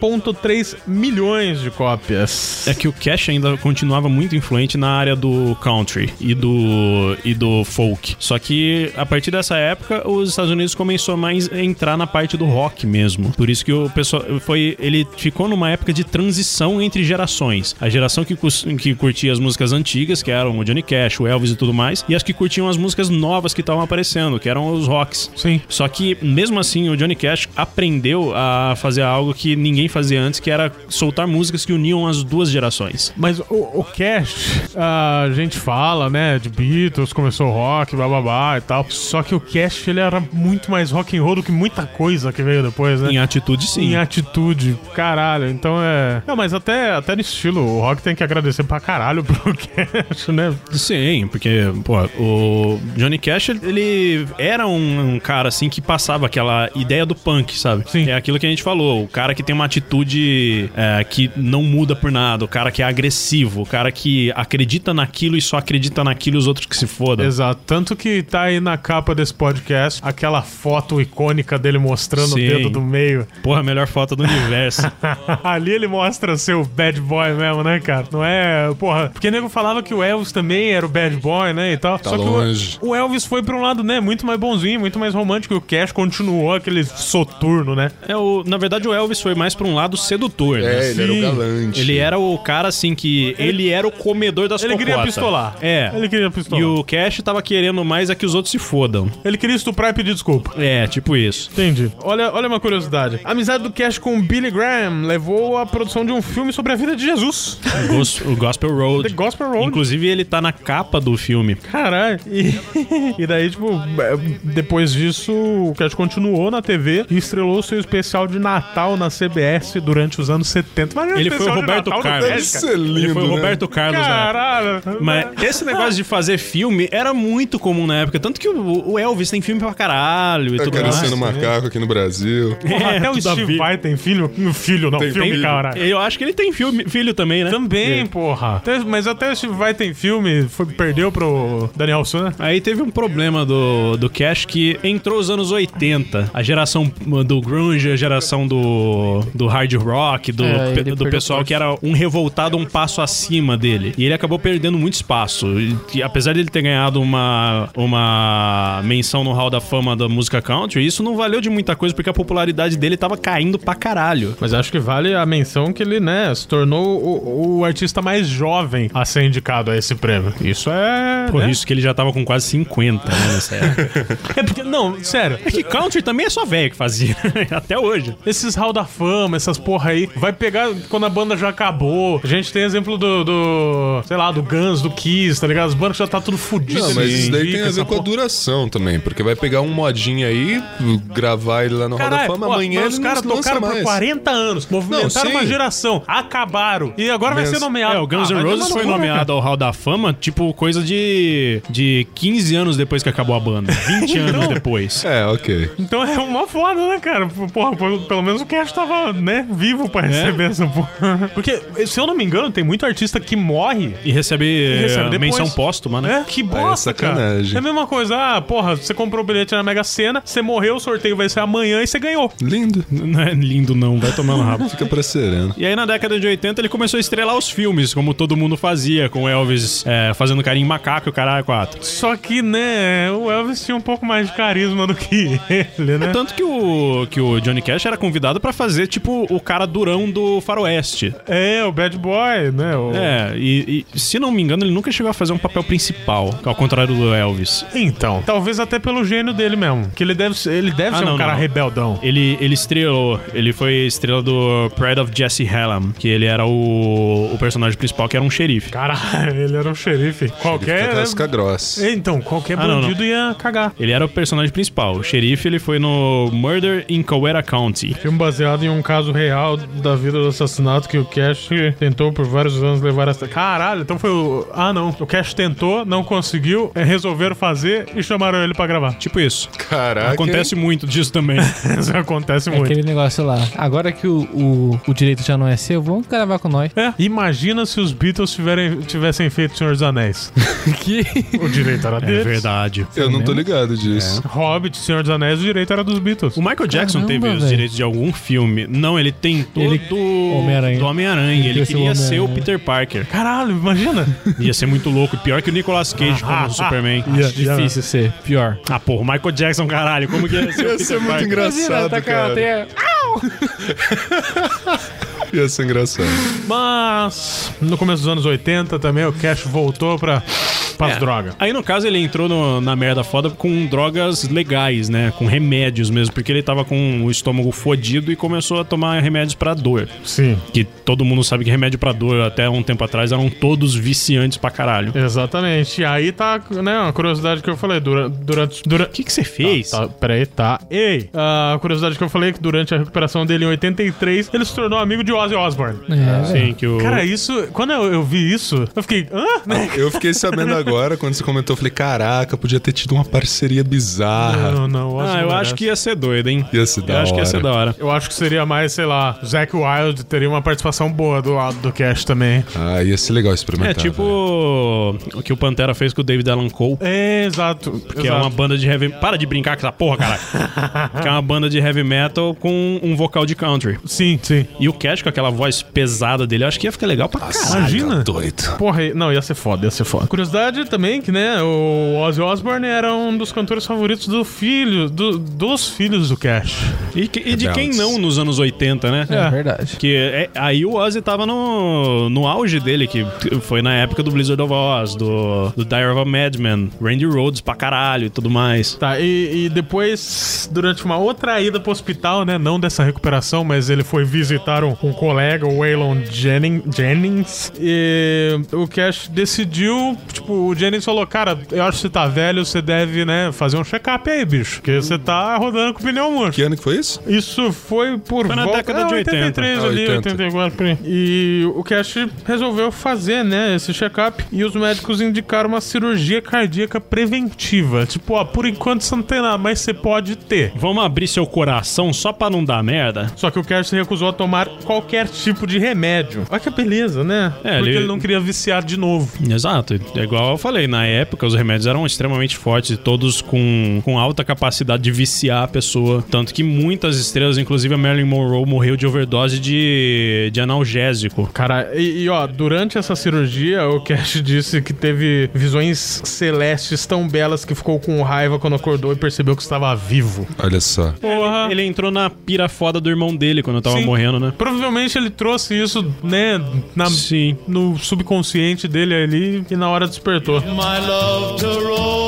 1,3 milhões de cópias. É que o Cash ainda continuava muito influente na área do country e do, e do folk. Só que a partir dessa época, os Estados Unidos começou mais a entrar na parte do rock mesmo. Por isso que o pessoal foi. Ele ficou numa época de transição entre gerações. A geração que, que curtia as músicas antigas, que eram o Johnny Cash, o Elvis e tudo mais, e as que curtiam as músicas novas que estavam aparecendo, que eram os rocks. Sim. Só que, mesmo assim, o Johnny Cash aprendeu a fazer algo que ninguém fazia antes, que era soltar músicas que uniam as duas gerações. Mas o, o Cash, a gente fala, né, de Beatles, começou rock, bababá e tal. Só que o Cash, ele era muito mais rock and roll do que muita coisa que veio depois, né? Em atitude, sim. Em atitude, caralho. Então é. Não, mas até, até no estilo, o rock tem que agradecer pra caralho pro Cash, né? Sim, porque, pô, o Johnny Cash, ele era um, um cara, assim, que passava aquela ideia do punk, sabe? Sim. É aquilo que a gente falou, o cara que tem uma atitude é, que não muda por nada, o cara que é agressivo, o cara que acredita naquilo e só acredita naquilo e os outros que se fodam. Exato. Tanto que tá aí na capa desse podcast aquela foto icônica dele mostrando Sim. o dedo do meio. Porra, a melhor foto do universo. Ali ele mostra ser o bad boy mesmo, né, cara? Não é. Porra. Porque o nego falava que o Elvis também era o bad boy, né? E tal. Tá Só longe. que o, o Elvis foi pra um lado, né? Muito mais bonzinho, muito mais romântico. E o Cash continuou aquele soturno, né? é, o, na verdade, o Elvis foi mais pra um lado sedutor, né? É, ele era o Sim. galante. Ele era o cara, assim, que... Ele era o comedor das Ele queria cocotas. pistolar. É. Ele queria pistolar. E o Cash tava querendo mais é que os outros se fodam. Ele queria estuprar e pedir desculpa. É, tipo isso. Entendi. Olha, olha uma curiosidade. A amizade do Cash com o Billy Graham levou à produção de um filme sobre a vida de Jesus. O Gos- O Gospel Road. The Gospel Road. Inclusive, ele tá na capa do filme. Caralho. E, e daí, tipo, depois disso, o Cash continuou na TV e estrelou seu especial de Natal na CBS durante os anos 70. Imagina Ele foi o Roberto Natal Carlos. Deve ser lindo, ele foi o né? Roberto Carlos na época. Caralho. Mas esse negócio de fazer filme era muito comum na época. Tanto que o, Elvis tem filme pra caralho e Tá tudo mais. Acariciando macaco aqui no Brasil. Porra, É, até o Steve. Vai tem filho. Filho, não, Tem filme, filho. cara. Eu acho que ele tem filme- filho também, né? Também, porra. Até- mas até o Steve Vai tem filme, foi, perdeu pro Daniel San. Aí teve um problema do, do Cash que entrou os anos 80. A geração do grunge, a geração do, do hard rock, do, É, pe- do pessoal que era um revoltado um passo acima dele. E ele acabou perdendo muito espaço. E, apesar dele ter ganhado uma, uma menção no Hall da Fama da música country, isso não valeu de muita coisa porque a popularidade dele tava caindo pra caralho. Mas acho que vale a menção que ele, né, se tornou o, o artista mais jovem a ser indicado a esse prêmio. Isso é. Por né? isso que ele já tava com quase 50, né, nessa época. É porque, não, sério. É que country também é só velho que fazia, até hoje. Esses Hall da Fama, essas porra aí, vai pegar quando a banda já acabou. A gente tem exemplo do, do sei lá, do Guns, do Kiss, tá ligado? As bandas já tá tudo fudido. Não, mas isso daí tem a ver com a duração também, porque vai pegar um modinho aí, gravar ele lá no Hall da Caralho, Fama, ó, amanhã mas os caras tocaram por mais. 40 anos, movimentaram Não, uma geração, acabaram. E agora vai ser nomeado. É, o Guns Ah, N' vai Roses foi né, nomeado ao Hall da Fama, tipo, coisa de, de 15 anos depois que acabou a banda. 20 anos Então- depois. É, ok. Então é uma foda, né, cara? Porra, pelo, pelo menos o Cash tava, né, vivo pra receber essa porra. Porque, se eu não me engano, tem muito artista que morre. E recebe, recebe eh, depois. menção póstuma, né? É, que bosta, cara. sacanagem. É a mesma coisa. Ah, porra, você comprou o bilhete na Mega Sena, você morreu, o sorteio vai ser amanhã e você ganhou. Lindo. Não é lindo, não. Vai tomando rabo. Fica pra sereno. E aí, na década de 80, ele começou a estrelar os filmes, como todo mundo fazia, com o Elvis eh, fazendo carinho em macaco e o caralho quatro. Só que, né, o Elvis tinha um pouco mais de carisma do que ele, né? Tanto que o, que o Johnny Cash era convidado pra fazer, tipo, o cara durão do faroeste. É, o Bad Boy, né? O... É, e, e se não me engano, ele nunca chegou a fazer um papel principal, ao contrário do Elvis. Então, talvez até pelo gênio dele mesmo. Que ele deve, ser- ele deve Ah, ser um não, cara não. rebeldão. Ele, ele estreou, ele foi estrela do Pride of Jesse Hallam, que ele era o, o personagem principal, que era um xerife. Caralho, ele era um xerife. Qualquer. Casca grossa. Então, qualquer Ah, não, bandido ia cagar. Ele era o personagem principal. O xerife, ele foi no Murder in Coweta County. Filme baseado em um caso real da vida do assassinato que o Cash tentou por vários anos levar essa. Caralho, então foi o. Ah, não. O Cash tentou, não conseguiu, é, resolveram fazer e chamaram ele pra gravar. Tipo isso. Caraca. Acontece muito disso também. Acontece É muito. aquele negócio lá. Agora que o, o, o direito já não é seu, vamos gravar com nós. É, imagina se os Beatles tiverem, tivessem feito Senhor dos Anéis. Que... O direito era é deles. verdade. Eu não tô ligado disso. Hobbit, Senhor dos Anéis, o direito era dos Beatles. O Michael Jackson Caramba, teve os velho. direitos de algum filme. Não, ele tentou Ele- do Homem-Aranha. do Homem-Aranha. Ele Ele, queria ser o ser o. Peter Parker. Caralho, imagina. Ia ser muito louco. Pior que o Nicolas Cage como Superman. Acho difícil ser pior. Ah, porra, o Michael Jackson, caralho. Como que ia ser o Ia Peter ser muito Parker? Engraçado, tá cara. Ia ser engraçado. Mas no começo dos anos 80 também o Cash voltou pra, pras É. drogas. Aí, no caso, ele entrou no- na merda foda com drogas legais, né? Com remédios mesmo, porque ele tava com o estômago fodido e começou a tomar remédios pra dor. Sim. Que todo mundo sabe que remédio pra dor, até um tempo atrás, eram todos viciantes pra caralho. Exatamente. E aí tá, né, uma curiosidade que eu falei durante. durante, durante O que que você fez? Tá, peraí, tá. Ei, a curiosidade que eu falei é que durante a recuperação dele em 83, ele se tornou amigo de Ozzy Osbourne. É, Sim, que o... Cara, isso. Quando eu, eu vi isso, eu fiquei. Hã? Eu fiquei sabendo agora, quando você comentou, eu falei, caraca, podia ter tido uma parceria bizarra. Não, não, Ozzy Ah, eu acho que ia ser doido, hein? Ia ser da Eu acho que ia hora. ser da hora. Eu acho que seria mais, sei lá, Zack Wild teria uma participação boa do lado do Cash também. Ah, ia ser legal experimentar. É tipo o que o Pantera fez com o David Allan Cole. É, exato. Que é uma banda de heavy... Para de brincar com essa porra, caralho. que é uma banda de heavy metal com um vocal de country. Sim, sim. E o Cash com aquela voz pesada dele, eu acho que ia ficar legal pra caralho. Imagina. Doido. Porra, não, ia ser foda, ia ser foda. Curiosidade curiosidade também que, né, o Ozzy Osbourne era um dos cantores favoritos do filho, do- dos filhos do Cash. E, que- e de quem não nos anos 80, né? É, verdade. Que é- aí o Ozzy tava no, no auge dele, que foi na época do Blizzard of Oz, do, do Dire of a Madman, Randy Rhodes pra caralho e tudo mais. Tá, e, e depois, durante uma outra ida pro hospital, né, não dessa recuperação, mas ele foi visitar um, um colega, o Waylon Jennings, Jennings, e o Cash decidiu, tipo, o Jennings falou, cara, eu acho que você tá velho, você deve, né, fazer um check-up aí, bicho, porque você tá rodando com o pneu murcho. Que ano que foi isso? Isso foi por Foi na volta década de 80. 83 Ah, ali, 80. 84 por aí. E o Cash resolveu fazer, né, esse check-up e os médicos indicaram uma cirurgia cardíaca preventiva. Tipo, ó, por enquanto você não tem nada, mas você pode ter. Vamos abrir seu coração só pra não dar merda? Só que o Cash se recusou a tomar qualquer tipo de remédio. Olha que beleza, né? É, Porque ele- ele... não queria viciar de novo. Exato. É igual eu falei, na época os remédios eram extremamente fortes e todos com, com alta capacidade de viciar a pessoa. Tanto que muitas estrelas, inclusive a Marilyn Monroe, morreu de overdose de, de analgésico. Cara, e, e, ó, durante essa cirurgia, o Cash disse que teve visões celestes tão belas que ficou com raiva quando acordou e percebeu que estava vivo. Olha só. Porra. Ele entrou na pira foda do irmão dele quando tava Sim. morrendo, né? Provavelmente ele trouxe isso, né, na, Sim. no subconsciente dele ali e na hora despertou. My love to Rose,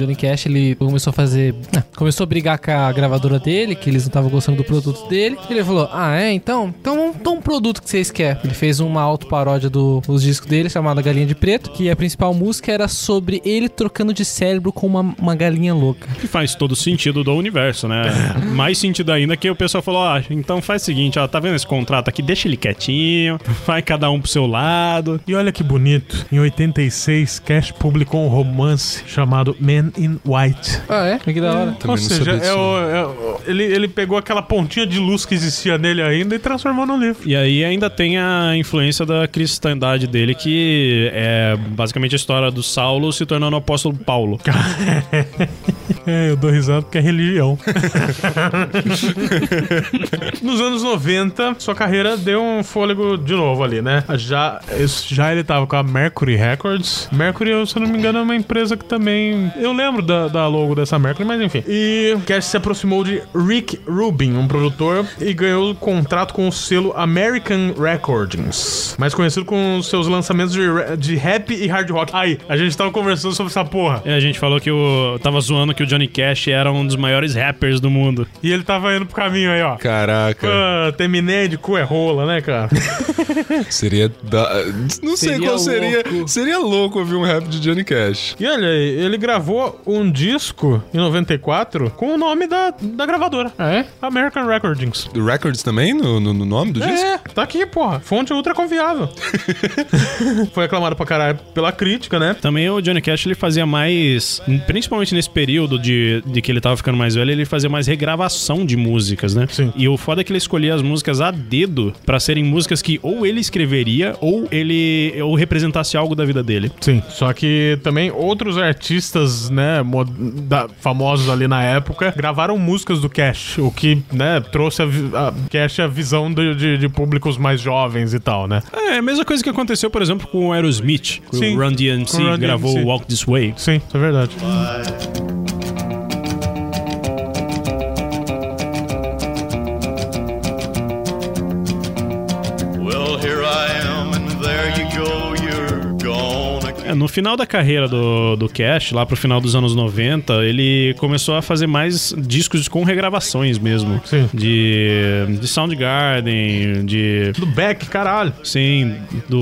Johnny Cash, ele começou a fazer. ah, Começou a brigar com a gravadora dele, que eles não estavam gostando do produto dele. Ele falou: Ah, é? Então, então então um produto que vocês querem. Ele fez uma autoparódia do- dos discos dele, chamada Galinha de Preto, que a principal música era sobre ele trocando de cérebro com uma, uma galinha louca. Que faz todo sentido do universo, né? Mais sentido ainda que o pessoal falou: ah, então faz o seguinte, ó, tá vendo esse contrato aqui? Deixa ele quietinho, vai cada um pro seu lado. E olha que bonito, em 86, Cash publicou um romance chamado Man in White. Ah, é? Que da hora. Também Ou não seja, sabia disso, é o- é o- ele, ele pegou aquela pontinha de luz que existia nele ainda e transformou no livro. E aí ainda tem a influência da cristandade dele, que é basicamente a história do Saulo se tornando o apóstolo Paulo. É, eu dou risada porque é religião. Nos anos 90, sua carreira deu um fôlego de novo ali, né? Já, já ele tava com a Mercury Records. Mercury, se eu não me engano, é uma empresa que também. Eu lembro da, da logo dessa Mercury, mas enfim. E Cash se aproximou de Rick Rubin, um produtor, e ganhou o contrato com o selo American Recordings, mais conhecido com seus lançamentos de, de rap e hard rock. Aí, a gente tava conversando sobre essa porra. E a gente falou que o. Tava zoando que o Johnny Cash era um dos maiores rappers do mundo. E ele tava indo pro caminho aí, ó. Caraca. Ah, terminei de cu é rola, né, cara? Seria da... Não sei Seria qual seria. louco. Seria louco ouvir um rap de Johnny Cash. e olha aí, ele gravou um disco em 94 com o nome da, da gravadora. É? American Recordings. Do Records também, no, no- no nome do disco? É, tá aqui, porra. Fonte ultra confiável. Foi aclamado pra caralho pela crítica, né? Também o Johnny Cash ele fazia mais, principalmente nesse período de, de que ele tava ficando mais velho, ele fazia mais regravação de músicas, né? Sim. E o foda é que ele escolhia as músicas a dedo pra serem músicas que ou ele escreveria ou ele ou representasse algo da vida dele. Sim. Só que também outros artistas, né, da- famosos ali na época, gravaram músicas do Cash, o que, né, trouxe a, a Cash a visão de, de- de públicos mais jovens e tal, né? É a mesma coisa que aconteceu, por exemplo, com o Aerosmith. que Sim, O Run DMC Run gravou DMC. Walk This Way. Sim, isso é verdade. Well, no final da carreira do, do Cash, lá pro final dos anos 90, ele começou a fazer mais discos com regravações mesmo. Sim. De, de Soundgarden, de Do Beck, caralho. Sim, do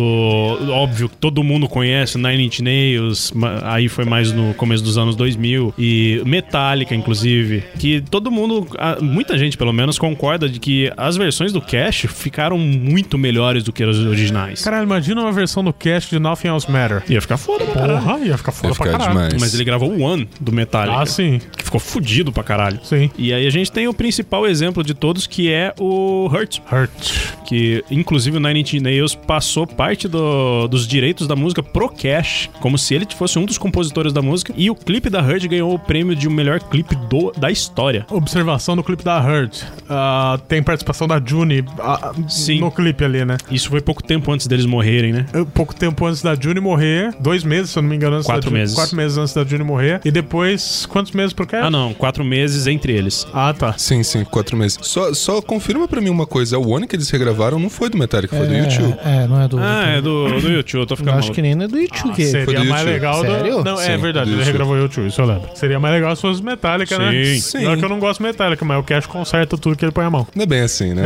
óbvio que todo mundo conhece, Nine Inch Nails, aí foi mais no começo dos anos 2000 e Metallica inclusive, que todo mundo, muita gente pelo menos concorda de que as versões do Cash ficaram muito melhores do que as originais. Caralho, imagina uma versão do Cash de Nothing Else Matter. Ia ficar foda, cara. Porra, ia ficar foda Ia pra ficar caralho. demais. Mas ele gravou o One do Metallica. Ah, sim. Que ficou fudido pra caralho. Sim. E aí a gente tem o principal exemplo de todos, que é o Hurt. Hurt. Que, inclusive, o Nine Inch Nails passou parte do- dos direitos da música pro Cash, como se ele fosse um dos compositores da música. E o clipe da Hurt ganhou o prêmio de o melhor clipe do, da história. Observação do clipe da Hurt. Ah, tem participação da Juni ah, Sim. no clipe ali, né? Isso foi pouco tempo antes deles morrerem, né? Pouco tempo antes da Juni morrer. Dois meses, se eu não me engano. Antes Quatro da meses. Quatro meses antes da Juni morrer. E depois, quantos meses pro Cash? Ah, não. Quatro meses entre eles. Ah, tá. Sim, sim, quatro meses. Só, só confirma pra mim uma coisa: o One que eles regravaram não foi do Metallica, foi do YouTube. É, não é do. Ah, é do, do YouTube, eu tô Eu ficando acho maluco. que nem é do YouTube. que- Seria Foi do mais YouTube. legal do... Sério? Não, é Sim, verdade, do ele regravou o YouTube, isso eu lembro. Seria mais legal se fosse Metallica, né? Sim. Sim. Pior que eu não gosto de Metallica, mas o Cash conserta tudo que ele põe a mão. Não é bem assim, né?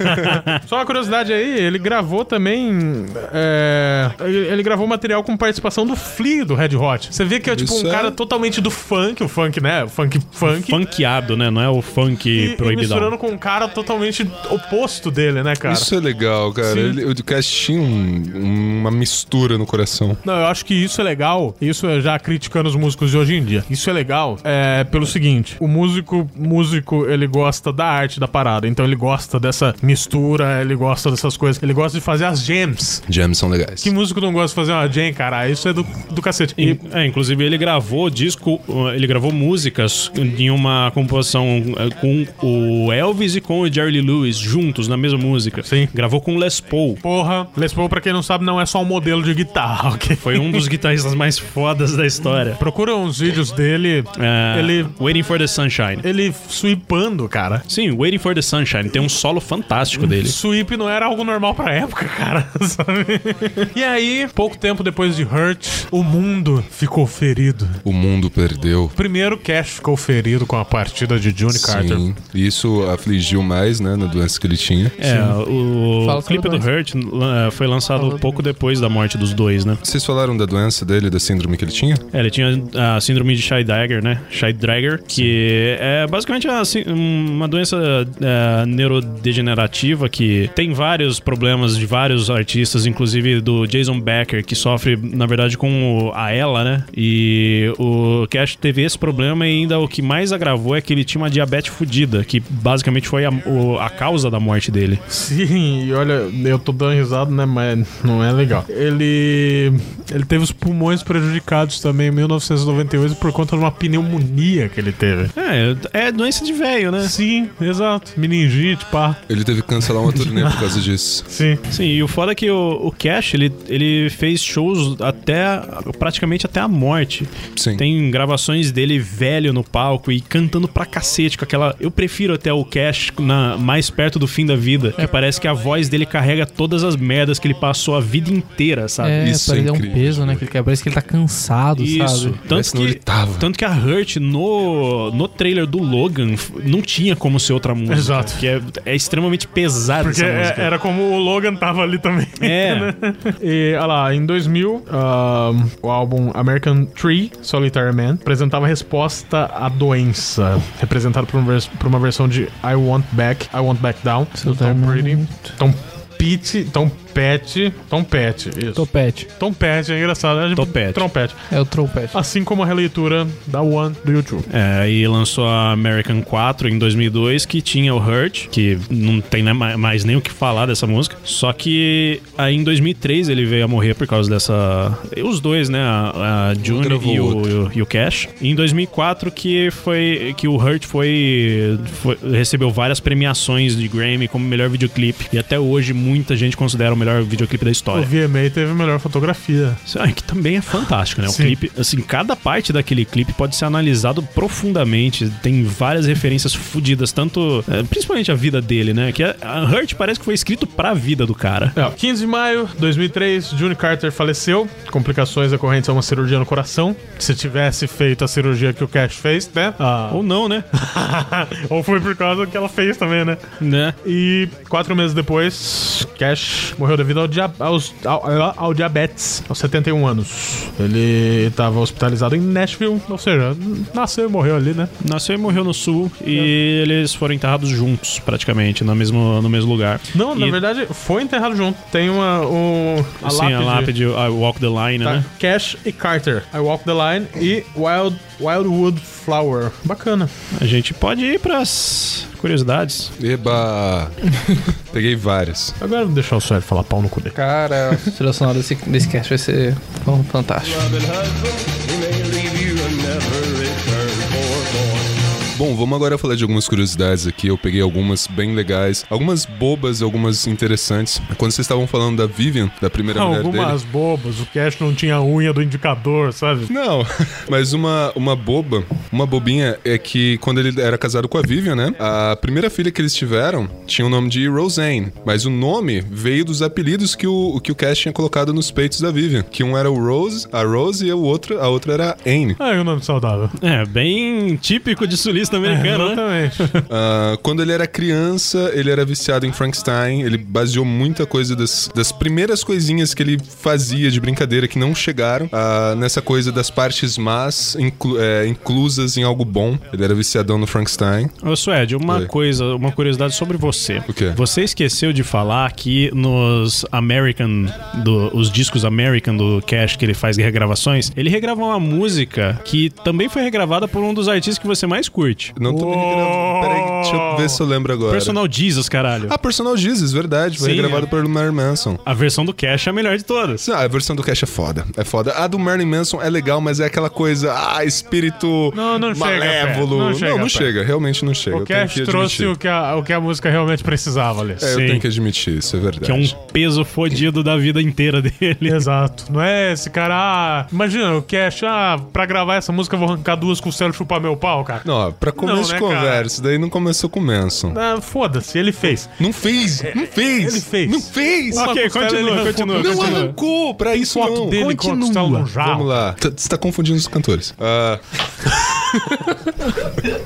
Só uma curiosidade aí, ele gravou também. é, ele, ele gravou material com participação do Flea do Red Hot. Você vê que é tipo Isso um é- cara totalmente do funk, o funk, né? O funk funk. Funkeado, né? Não é o funk e, e proibidão. misturando com um cara totalmente oposto dele, né, cara? Isso é legal, cara. Ele, o Cash tinha um- uma mistura no coração. Não, eu acho que isso é legal. Isso é já criticando os músicos de hoje em dia. Isso é legal é, pelo seguinte: o músico, músico, ele gosta da arte da parada. Então ele gosta dessa mistura, ele gosta dessas coisas. Ele gosta de fazer as jams. Jams são legais. Que músico não gosta de fazer uma jam, cara? Isso é do, do cacete. E, É, inclusive ele gravou disco, uh, ele gravou músicas em uma composição uh, com o Elvis e com o Jerry Lee Lewis juntos na mesma música. Sim. Gravou com o Les Paul. porra, Les Paul, pra quem não sabe, não é só um modelo de guitarra, ok? Foi um dos guitarristas mais fodas da história. Procura uns vídeos dele. É, Ele. Waiting for the Sunshine. Ele sweepando, cara. Sim, Waiting for the Sunshine. Tem um solo fantástico dele. Sweep não era algo normal pra época, cara, sabe? E aí, pouco tempo depois de Hurt, o mundo ficou ferido. O mundo perdeu. Primeiro, Cash ficou ferido com a partida de Johnny Carter. Sim. Isso afligiu mais, né, na doença que ele tinha. É, o Fala sobre clipe do. Hurt lan- foi lançado pouco depois da morte dos dois, né? Vocês falaram da doença dele, da síndrome que ele tinha? É, ele tinha a síndrome de Shy Dagger, né? Shy Dragger, que é basicamente uma doença é, neurodegenerativa que tem vários problemas de vários artistas, inclusive do Jason Becker, que sofre, na verdade, com o- a ela, né? E o Cash teve esse problema e ainda o que mais agravou é que ele tinha uma diabetes fodida, que basicamente foi a, o- a causa da morte dele. Sim, e olha, eu tô dando risada, né? Mas não é legal. Ele. Ele teve os pulmões prejudicados também em 1998 por conta de uma pneumonia que ele teve. É, é doença de velho, né? Sim, exato. Meningite, pá. Ele teve que cancelar uma turnê por causa disso. Sim. Sim, e o foda é que o, o Cash, ele, ele fez shows até praticamente até a morte. Sim. Tem gravações dele velho no palco e cantando pra cacete com aquela. Eu prefiro até o Cash na, mais perto do fim da vida, que parece que a voz dele carrega todas as merdas que ele passou a vida inteira, sabe? É, Isso é ele é um peso, né? Que parece que ele tá cansado, Isso. sabe? Tanto que tanto que a Hurt no, no trailer do Logan não tinha como ser outra música. Exato. Que é, é extremamente pesada Porque essa música. era como o Logan tava ali também. É. né? E, olha lá, em 2000, ahn, o álbum American Tree, Solitary Man, apresentava a resposta à doença, representado por uma, vers- por uma versão de I Want Back, I Want Back Down, do Tom Solitary Man. Pretty, Tom Pete, Tom Pet, Tom Pet, isso. Topete. Tom Pet, é engraçado, é tipo Topete. trompete. É o trompete. Assim como a releitura da One do YouTube. É, e lançou a American 4 em 2002, que tinha o Hurt, que não tem né, ma- mais nem o que falar dessa música. Só que aí em 2003 ele veio a morrer por causa dessa. Os dois, né? A, a June e outro. o, e o Cash. E em 2004 que foi que o Hurt foi, foi- recebeu várias premiações de Grammy como melhor videoclipe. E até hoje muita gente considera o melhor videoclipe da O história. VMA teve a melhor fotografia. Ah, que também é fantástico, né? O Sim. clipe, assim, cada parte daquele clipe pode ser analisado profundamente. Tem várias referências fodidas, tanto, é, principalmente a vida dele, né? Que a a Hurt parece que foi escrito pra vida do cara. É, 15 de maio de 2003, June Carter faleceu. Complicações decorrentes a uma cirurgia no coração. Se tivesse feito a cirurgia que o Cash fez, né? Ah. Ou não, né? Ou foi por causa que ela fez também, né? né? E quatro meses depois, Cash morreu devido ao, dia- aos- ao- ao diabetes, aos 71 anos. Ele estava hospitalizado em Nashville, ou seja, nasceu e morreu ali, né? Nasceu e morreu no sul e eles foram enterrados juntos, praticamente, no mesmo, no mesmo lugar. Não, na E- verdade, foi enterrado junto. Tem uma. O, a Sim, lápide. a lápide, a Walk the Line, Tá, né? Cash e Carter. I Walk the Line e Wild, Wildwood Flower. Bacana. A gente pode ir pras curiosidades. Eba! Peguei várias. Agora vou deixar o Sueli falar pau no cu dele. Cara, a trilha sonora desse, desse cast vai ser fantástico. Bom, vamos agora falar de algumas curiosidades aqui. Eu peguei algumas bem legais, algumas bobas, algumas interessantes. Quando vocês estavam falando da Vivian, da primeira mulher dele. Algumas bobas. O Cash não tinha unha do indicador, sabe? Não, mas uma, uma boba, uma bobinha é que quando ele era casado com a Vivian, né? A primeira filha que eles tiveram tinha o nome de Roseanne, mas o nome veio dos apelidos que o, que o Cash tinha colocado nos peitos da Vivian. Que um era o Rose, a Rose e o outro, a outra era a Anne. Ah, é um nome saudável. É, bem típico de sulista americano, né? Exatamente. Ah, quando ele era criança, ele era viciado em Frankenstein. Ele baseou muita coisa das, das primeiras coisinhas que ele fazia de brincadeira que não chegaram ah, nessa coisa das partes más inclu- é, inclusas em algo bom. Ele era viciadão no Frankenstein. Ô, Suede, uma Oi. coisa, uma curiosidade sobre você. O quê? Você esqueceu de falar que nos American, do, os discos American do Cash que ele faz regravações, ele regravou uma música que também foi regravada por um dos artistas que você mais curte. Não tô me. Peraí, deixa eu ver se eu lembro agora. Personal Jesus, caralho. Ah, Personal Jesus, verdade. Foi Sim, gravado é. por Marilyn Manson. A versão do Cash é a melhor de todas. Ah, a versão do Cash é foda. É foda. A do Marilyn Manson é legal, mas é aquela coisa, ah, espírito Não, não chega malévolo. perto, não não, chega não perto. chega. Realmente não chega. O eu Cash que trouxe o que, a, o que a música realmente precisava ali. É, eu Sim. tenho que admitir, isso é verdade. Que é um peso fodido da vida inteira dele. Exato. Não é esse cara, ah, imagina, o Cash, ah, pra gravar essa música eu vou arrancar duas costelas e chupar meu pau, cara. Não, ó, pra começo Não, de né, conversa, daí não começou com o Manson. Ah, Foda-se, ele fez. Não fez, não fez. Ele fez. Não fez. Ok, continua, continua, Não continua. arrancou, pra isso Foto não. dele com a costela num jarro. Vamos lá. Tá- Você tá confundindo os cantores. Ah,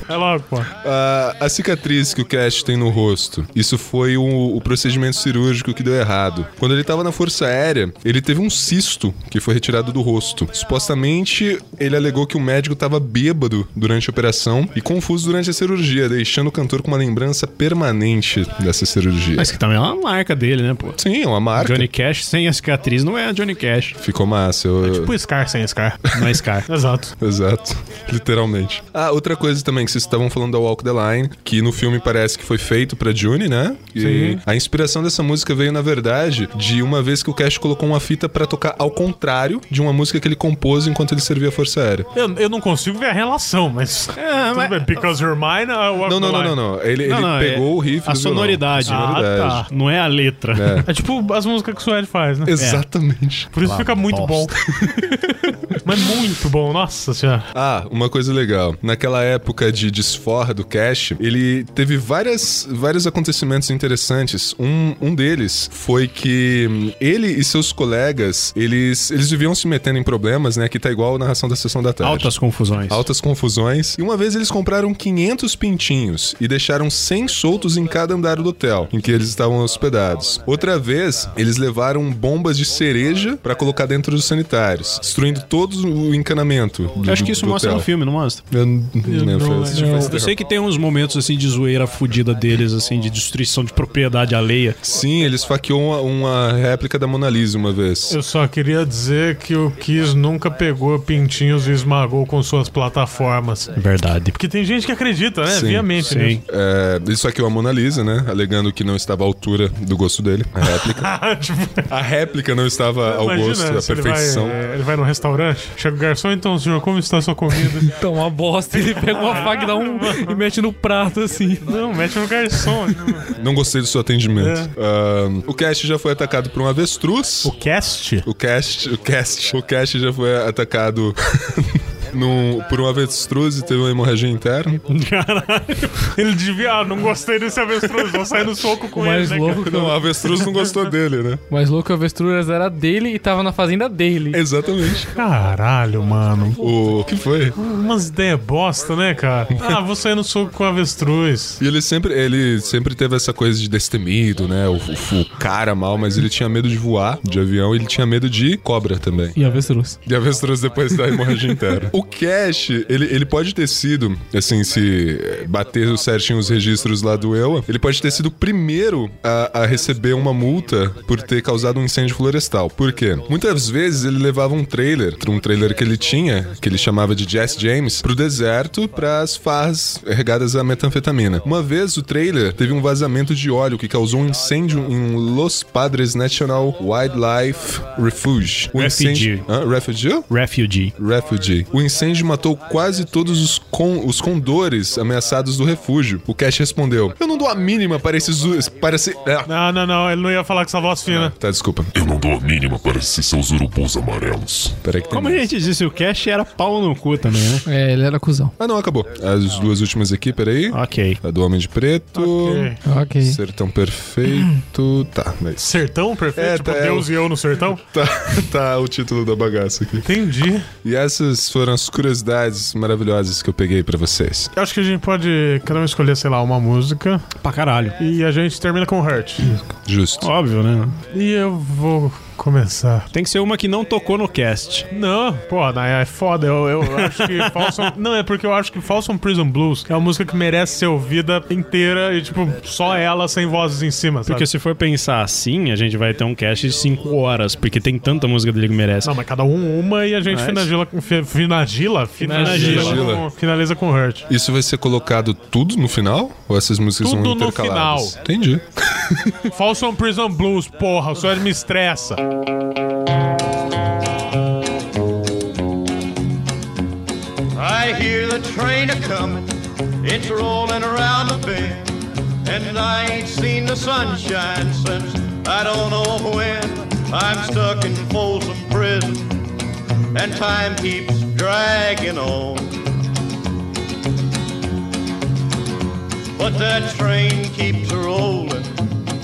É logo, pô. a, a cicatriz que o Cash tem no rosto, isso foi o, o procedimento cirúrgico que deu errado. Quando ele tava na Força Aérea, ele teve um cisto que foi retirado do rosto. Supostamente, ele alegou que o médico tava bêbado durante a operação e confuso durante a cirurgia, deixando o cantor com uma lembrança permanente dessa cirurgia. Mas que também é uma marca dele, né, pô? Sim, é uma marca. Johnny Cash sem a cicatriz não é a Johnny Cash. Ficou massa. Eu, Tipo Scar sem Scar. Não é Scar. Exato. Exato, literalmente. Ah, outra coisa também que vocês estavam falando da Walk the Line, que no filme parece que foi feito pra Juni, né? E Sim. a inspiração dessa música veio, na verdade, de uma vez que o Cash colocou uma fita pra tocar ao contrário de uma música que ele compôs enquanto ele servia a Força Aérea. Eu, eu não consigo ver a relação, mas. É, mas- bem, Because You're Mine, Walk Não, não, the não, Line. não, não. Ele, Não, ele não, pegou é o riff a do violão. sonoridade. A sonoridade. Ah, tá. Não é a letra. É tipo as músicas que o Suede faz, né? Exatamente. Por isso fica muito bom. Mas muito bom, nossa senhora. Ah, uma coisa legal. Naquela época de desforra do Cash, ele teve várias, vários acontecimentos interessantes. Um, um deles foi que ele e seus colegas, eles, eles viviam se metendo em problemas, né? Que tá igual a narração da sessão da tarde. Altas confusões. Altas confusões. E uma vez eles compraram 500 pintinhos e deixaram 100 soltos em cada andar do hotel em que eles estavam hospedados. Outra vez, eles levaram bombas de cereja pra colocar dentro dos sanitários, destruindo todo o encanamento. do- Eu acho que isso mostra hotel. no filme, não mostra? Eu não não lembro. foi- Eu sei que tem uns momentos assim de zoeira fudida deles, assim, de destruição de propriedade alheia. Sim, ele esfaqueou uma, uma réplica da Mona Lisa uma vez. Eu só queria dizer que o Kiss nunca pegou pintinhos e esmagou com suas plataformas. Verdade. Porque tem gente que acredita, né? Sim, Viamente. sim. nisso. É, ele esfaqueou a Mona Lisa, né? Alegando que não estava à altura do gosto dele. A réplica. Tipo, a réplica não estava ao imagina gosto, à se ele perfeição. vai, é, ele vai no restaurante, chega o garçom, então, senhor, como está a sua comida? Então, uma bosta. Ele pega uma faca e dá um. e mete no prato assim. Não, mete no garçom. Não gostei do seu atendimento. É. Ahn, o Cast já foi atacado por um avestruz. O cast? O Cast, o Cast, o Cast já foi atacado num- por um avestruz e teve uma hemorragia interna. Ele devia, ah, não gostei desse avestruz, vou sair no soco com O ele, mais né, louco, cara? Não, o avestruz não gostou dele, né? o mais louco que o avestruz era dele e tava na fazenda dele. Exatamente. Caralho, mano. O que foi? Umas ideias bosta, né, cara? Ah, vou sair no soco com avestruz. E ele sempre, ele sempre teve essa coisa de destemido, né? O, o- o cara mal, mas ele tinha medo de voar de avião e ele tinha medo de cobra também. E avestruz. De avestruz depois da hemorragia interna. O o Cash, ele, ele pode ter sido, assim, se bater certinho os registros lá do EUA, ele pode ter sido o primeiro a, a receber uma multa por ter causado um incêndio florestal. Por quê? Muitas vezes ele levava um trailer, um trailer que ele tinha, que ele chamava de Jess James, pro deserto para as farras regadas a metanfetamina. Uma vez o trailer teve um vazamento de óleo que causou um incêndio em Los Padres National Wildlife Refuge. O Refugee. incêndio... Hã? Refugee? Refugee. Refugee. O incêndio matou quase todos os, con- os condores ameaçados do refúgio. O Cash respondeu: Eu não dou a mínima para esses. Para esse. É. Não, não, não, ele não ia falar com essa voz fina. Tá, desculpa. Eu não dou a mínima para esses seus urubus amarelos. Peraí que tem Como a mais. gente disse, o Cash era pau no cu também, né? É, ele era cuzão. Ah, não, acabou. As duas últimas aqui, peraí. Ok. A do Homem de Preto. Ok. Ok. Sertão Perfeito. Tá, mas. Sertão perfeito? É, tipo tá, é Deus o- e eu no sertão? Tá, tá o título da bagaça aqui. Entendi. E essas foram as curiosidades maravilhosas que eu peguei pra vocês. Eu acho que a gente pode cada um escolher, sei lá, uma música Pra caralho. e a gente termina com Hurt. Justo. Óbvio, né? E eu vou começar. Tem que ser uma que não tocou no cast. Não, pô, é foda. Eu, eu acho que. Não, é porque eu acho que Folsom Prison Blues é uma música que merece ser ouvida inteira e, tipo, só ela sem vozes em cima, sabe? Porque se for pensar assim, a gente vai ter um cast de 5 horas, porque tem tanta música dele que merece. Não, mas cada um uma e a gente finagila Finagila? Finagila. Finagila. com- Finaliza com Hurt. Isso vai ser colocado tudo no final? Ou essas músicas Tudo vão no intercaladas? final. Entendi. Folsom Prison Blues, porra, o senhor me estressa. I hear the train a comin', it's rolling around the bend, and I ain't seen the sunshine since I don't know when. I'm stuck in Folsom Prison, and time keeps dragging on. But that train keeps rolling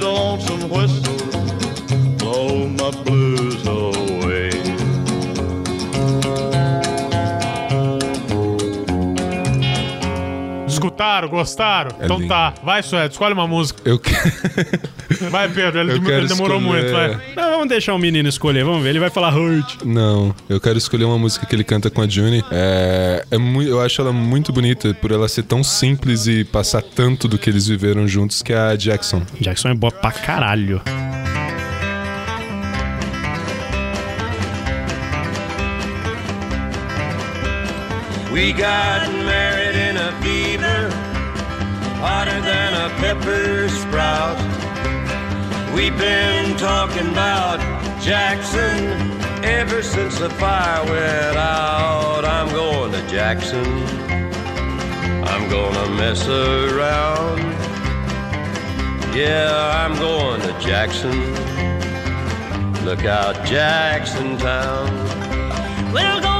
That lonesome whistle blow my blues away. Escutaram, gostaram? então lindo. tá. Vai, Suede, escolhe uma música. Eu. Vai, Pedro, ele, ele demorou escolher- muito, vai. Vamos deixar o menino escolher, vamos ver. Ele vai falar Hurt. Não, eu quero escolher uma música que ele canta com a Juni. É, é muito, eu acho ela muito bonita por ela ser tão simples e passar tanto do que eles viveram juntos, que é a Jackson. Jackson é boa pra caralho. We got married in a fever, hotter than a pepper sprout. We've been talking about Jackson ever since the fire went out. I'm going to Jackson. I'm gonna mess around. Yeah, I'm going to Jackson. Look out, Jackson Town. We'll go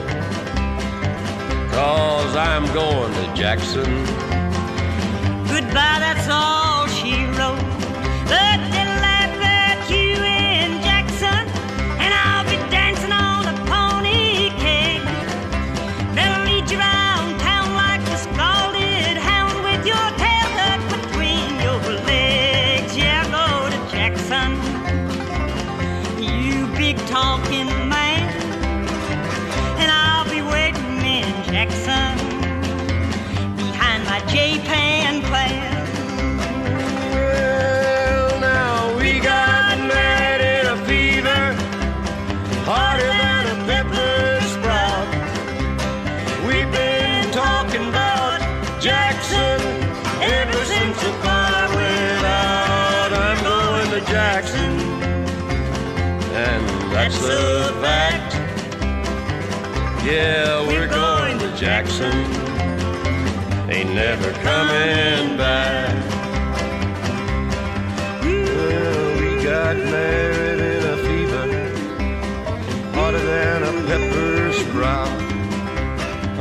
cause I'm going to Jackson. Goodbye, the fact. Yeah, we're going to Jackson. Ain't never coming back. Well, we got married in a fever, harder than a pepper sprout.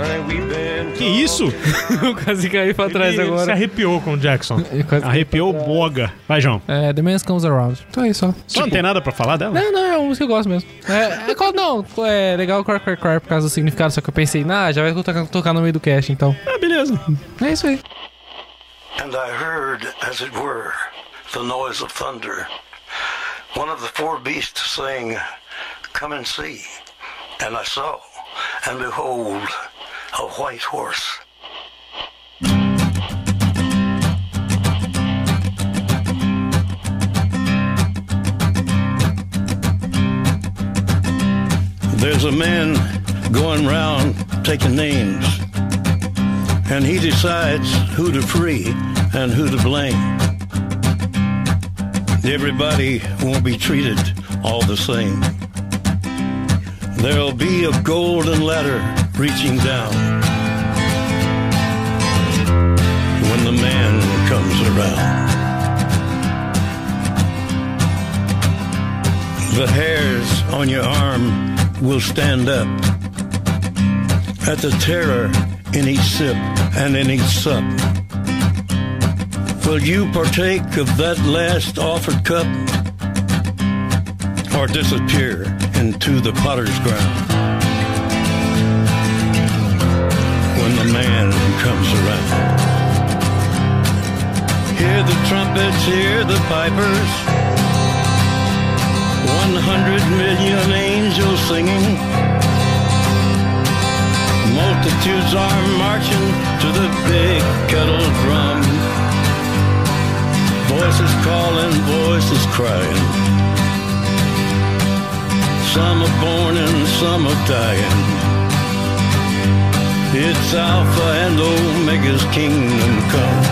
Honey, we've been Que isso? Eu quase caí pra trás Ele se agora. arrepiou com o Jackson. Quase- Arrepiou boga. Vai, João. É, The Man Comes Around. Então é isso, só. Só não tem nada pra falar dela? Não, não, é uma música que eu gosto mesmo. É, é qual- não, é legal o Cry Cry Cry por causa do significado, só que eu pensei, nah, já vai tocar, tocar no meio do cast, então. Ah, beleza. É isso aí. And I heard, as it were, the noise of thunder. One of the four beasts saying, Come and see. And I saw, and behold, a white horse. There's a man going round taking names, and he decides who to free and who to blame. Everybody won't be treated all the same. There'll be a golden ladder reaching down when the man comes around. The hairs on your arm will stand up at the terror in each sip and in each sup. Will you partake of that last offered cup or disappear into the potter's ground the man comes around? Hear the trumpets, hear the pipers. One hundred million angels singing. Multitudes are marching to the big kettle drum. Voices calling, voices crying. Some are born and some are dying. It's Alpha and Omega's kingdom come.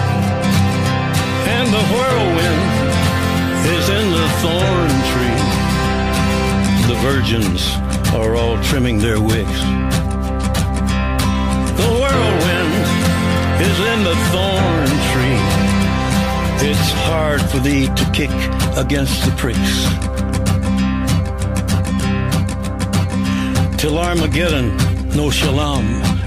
And the whirlwind is in the thorn tree. The virgins are all trimming their wicks. The whirlwind is in the thorn tree. It's hard for thee to kick against the pricks. Till Armageddon, no shalom,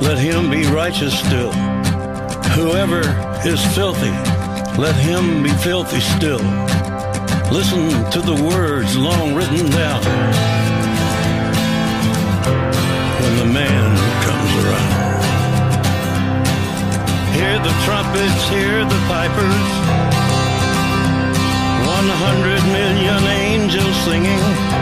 let him be righteous still. Whoever is filthy, let him be filthy still. Listen to the words long written down when the man comes around. Hear the trumpets, hear the pipers. One hundred million angels singing.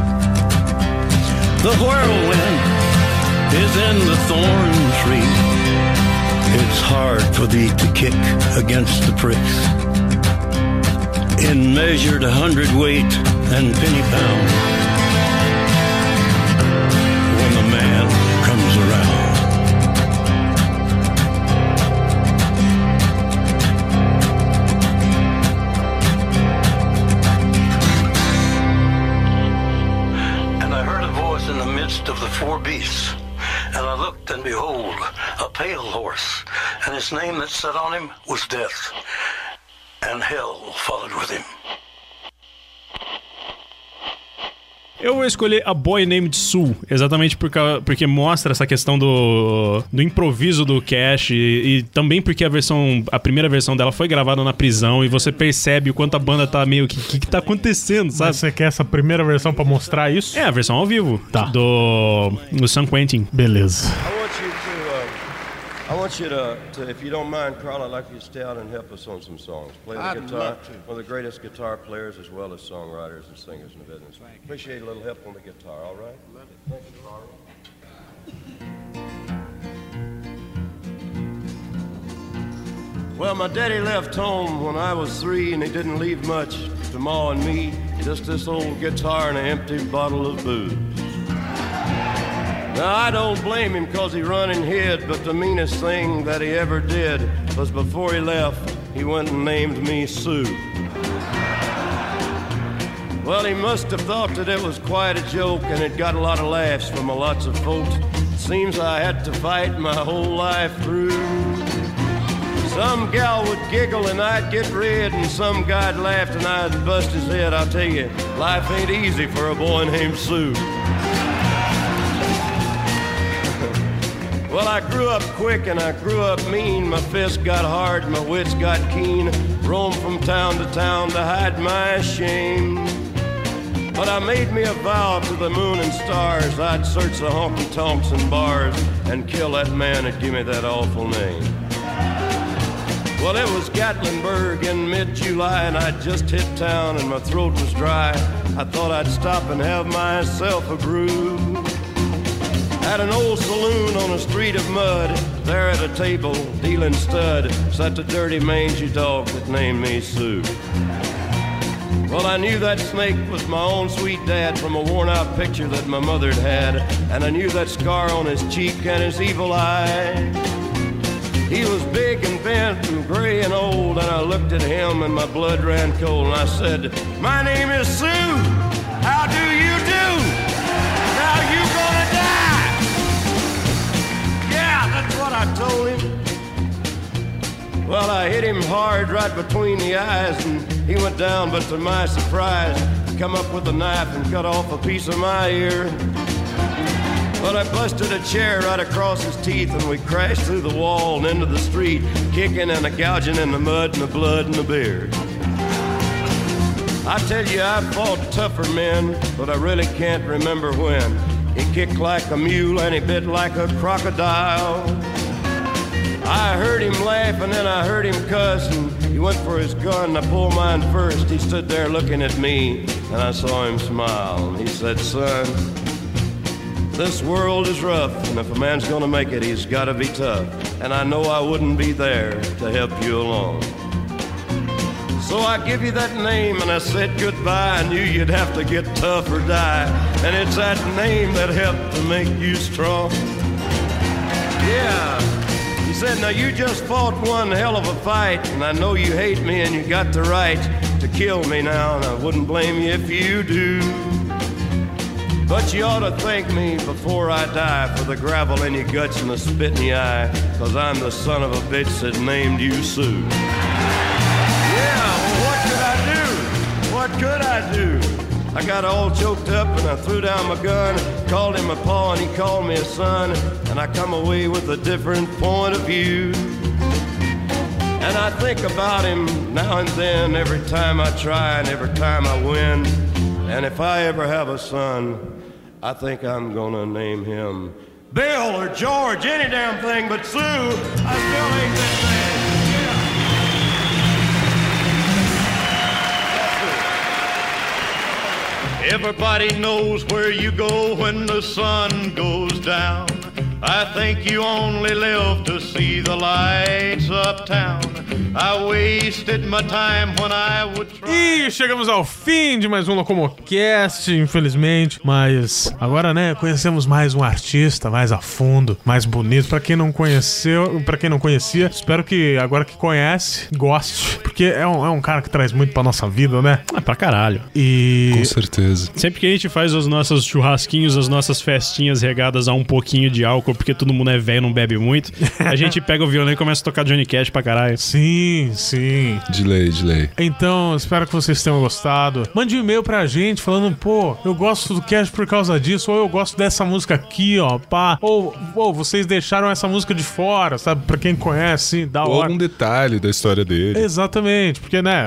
The whirlwind is in the thorn tree. It's hard for thee to kick against the pricks. In measured hundredweight and penny pound. Pale horse, and his name that sat on him was Death. And hell followed with him. Eu vou escolher a Boy Named Sue, exatamente por cau- porque mostra essa questão do, do improviso do Cash e, e também porque a versão, a primeira versão dela foi gravada na prisão e você percebe o quanto a banda tá meio que, que, que tá acontecendo, sabe? Mas você quer essa primeira versão pra mostrar isso? É, a versão ao vivo do, do San Quentin. Beleza. Want you to, to, if you don't mind, Carl, I'd like you to stay out and help us on some songs. Play the I'd guitar. love to. One of the greatest guitar players as well as songwriters and singers in the business. Appreciate a little help on the guitar, all right? Love it. Thank you, Carl. Well, my daddy left home when I was three, and he didn't leave much to Ma and me. Just this old guitar and an empty bottle of booze. Now, I don't blame him because he run and hid, but the meanest thing that he ever did was before he left, he went and named me Sue. Well, he must have thought that it was quite a joke, and it got a lot of laughs from a lots of folks. Seems I had to fight my whole life through. Some gal would giggle and I'd get red, and some guy'd laugh and I'd bust his head. I'll tell you, life ain't easy for a boy named Sue. Well, I grew up quick and I grew up mean. My fists got hard, my wits got keen. Roamed from town to town to hide my shame. But I made me a vow to the moon and stars I'd search the honky tonks and bars and kill that man that gave me that awful name. Well, it was Gatlinburg in mid July, and I'd just hit town and my throat was dry. I thought I'd stop and have myself a brew. At an old saloon on a street of mud, there at a table, dealing stud, sat the dirty mangy dog that named me Sue. Well, I knew that snake was my own sweet dad from a worn out picture that my mother'd had, and I knew that scar on his cheek and his evil eye. He was big and bent and gray and old, and I looked at him and my blood ran cold, and I said, My name is Sue. How do? Him. Well, I hit him hard right between the eyes, and he went down, but to my surprise, he come up with a knife and cut off a piece of my ear. But I busted a chair right across his teeth, and we crashed through the wall and into the street, kicking and a gouging in the mud and the blood and the beard. I tell you, I've fought tougher men, but I really can't remember when. He kicked like a mule and he bit like a crocodile. I heard him laugh and then I heard him cuss and he went for his gun. and I pulled mine first. He stood there looking at me and I saw him smile. And he said, Son, this world is rough and if a man's gonna make it, he's gotta be tough. And I know I wouldn't be there to help you along. So I give you that name and I said goodbye. I knew you'd have to get tough or die. And it's that name that helped to make you strong. Yeah. Said, Now you just fought one hell of a fight, and I know you hate me and you got the right to kill me now, and I wouldn't blame you if you do. But you ought to thank me before I die for the gravel in your guts and the spit in your eye, cause I'm the son of a bitch that named you Sue. Yeah, well, what could I do? What could I do? I got all choked up and I threw down my gun, called him a paw and he called me a son, and I come away with a different point of view. And I think about him now and then, every time I try and every time I win. And if I ever have a son, I think I'm gonna name him Bill or George, any damn thing but Sue. I still ain't that Everybody knows where you go when the sun goes down. I think you only live to see the lights uptown. I wasted my time when I would try. E chegamos ao fim de mais um Locomocast, infelizmente. Mas agora, né, conhecemos mais um artista mais a fundo, mais bonito. Pra quem não conheceu, para quem não conhecia, espero que agora que conhece, goste. Porque é um, é um cara que traz muito pra nossa vida, né? É pra caralho. E. Com certeza. Sempre que a gente faz os nossos churrasquinhos, as nossas festinhas regadas a um pouquinho de álcool, porque todo mundo é velho e não bebe muito, a gente pega o violão e começa a tocar Johnny Cash pra caralho. Sim, sim. De lei, de lei. Então, espero que vocês tenham gostado. Mande um e-mail pra gente falando, pô, eu gosto do Cash por causa disso, ou eu gosto dessa música aqui, ó, pá. Ou, ou vocês deixaram essa música de fora, sabe? Pra quem conhece, da Ou hora. algum detalhe da história dele. Exatamente, porque, né,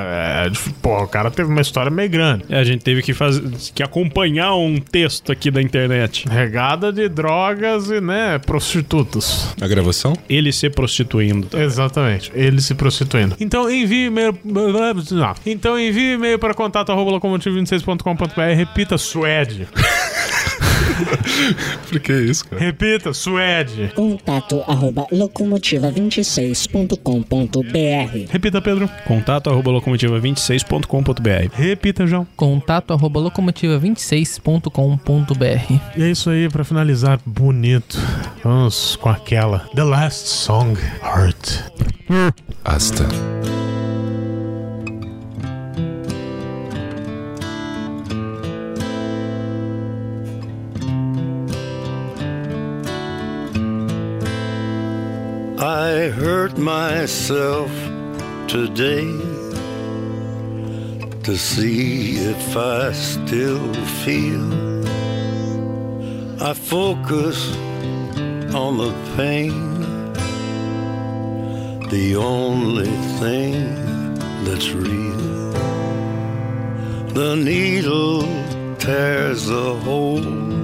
é, pô, o cara teve uma história meio grande. É, a gente teve que fazer que acompanhar um texto aqui da internet. Regada de drogas e, né, prostitutos. A gravação? Ele se prostituindo. Exatamente, ele se prostituindo. Então envie e-mail. Não. Então envie e-mail para contato arroba locomotivo26.com.br. Repita, Suede. Por que isso, cara? Repita, Suede. Contato arroba locomotiva26.com.br Repita, Pedro. Contato arroba locomotiva26.com.br. Repita, João. Contato arroba locomotiva26.com.br. E é isso aí, pra finalizar bonito. Vamos com aquela. The Last Song, Heart. Hasta. I hurt myself today to see if I still feel. I focus on the pain, the only thing that's real. The needle tears a hole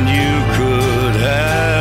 And you could have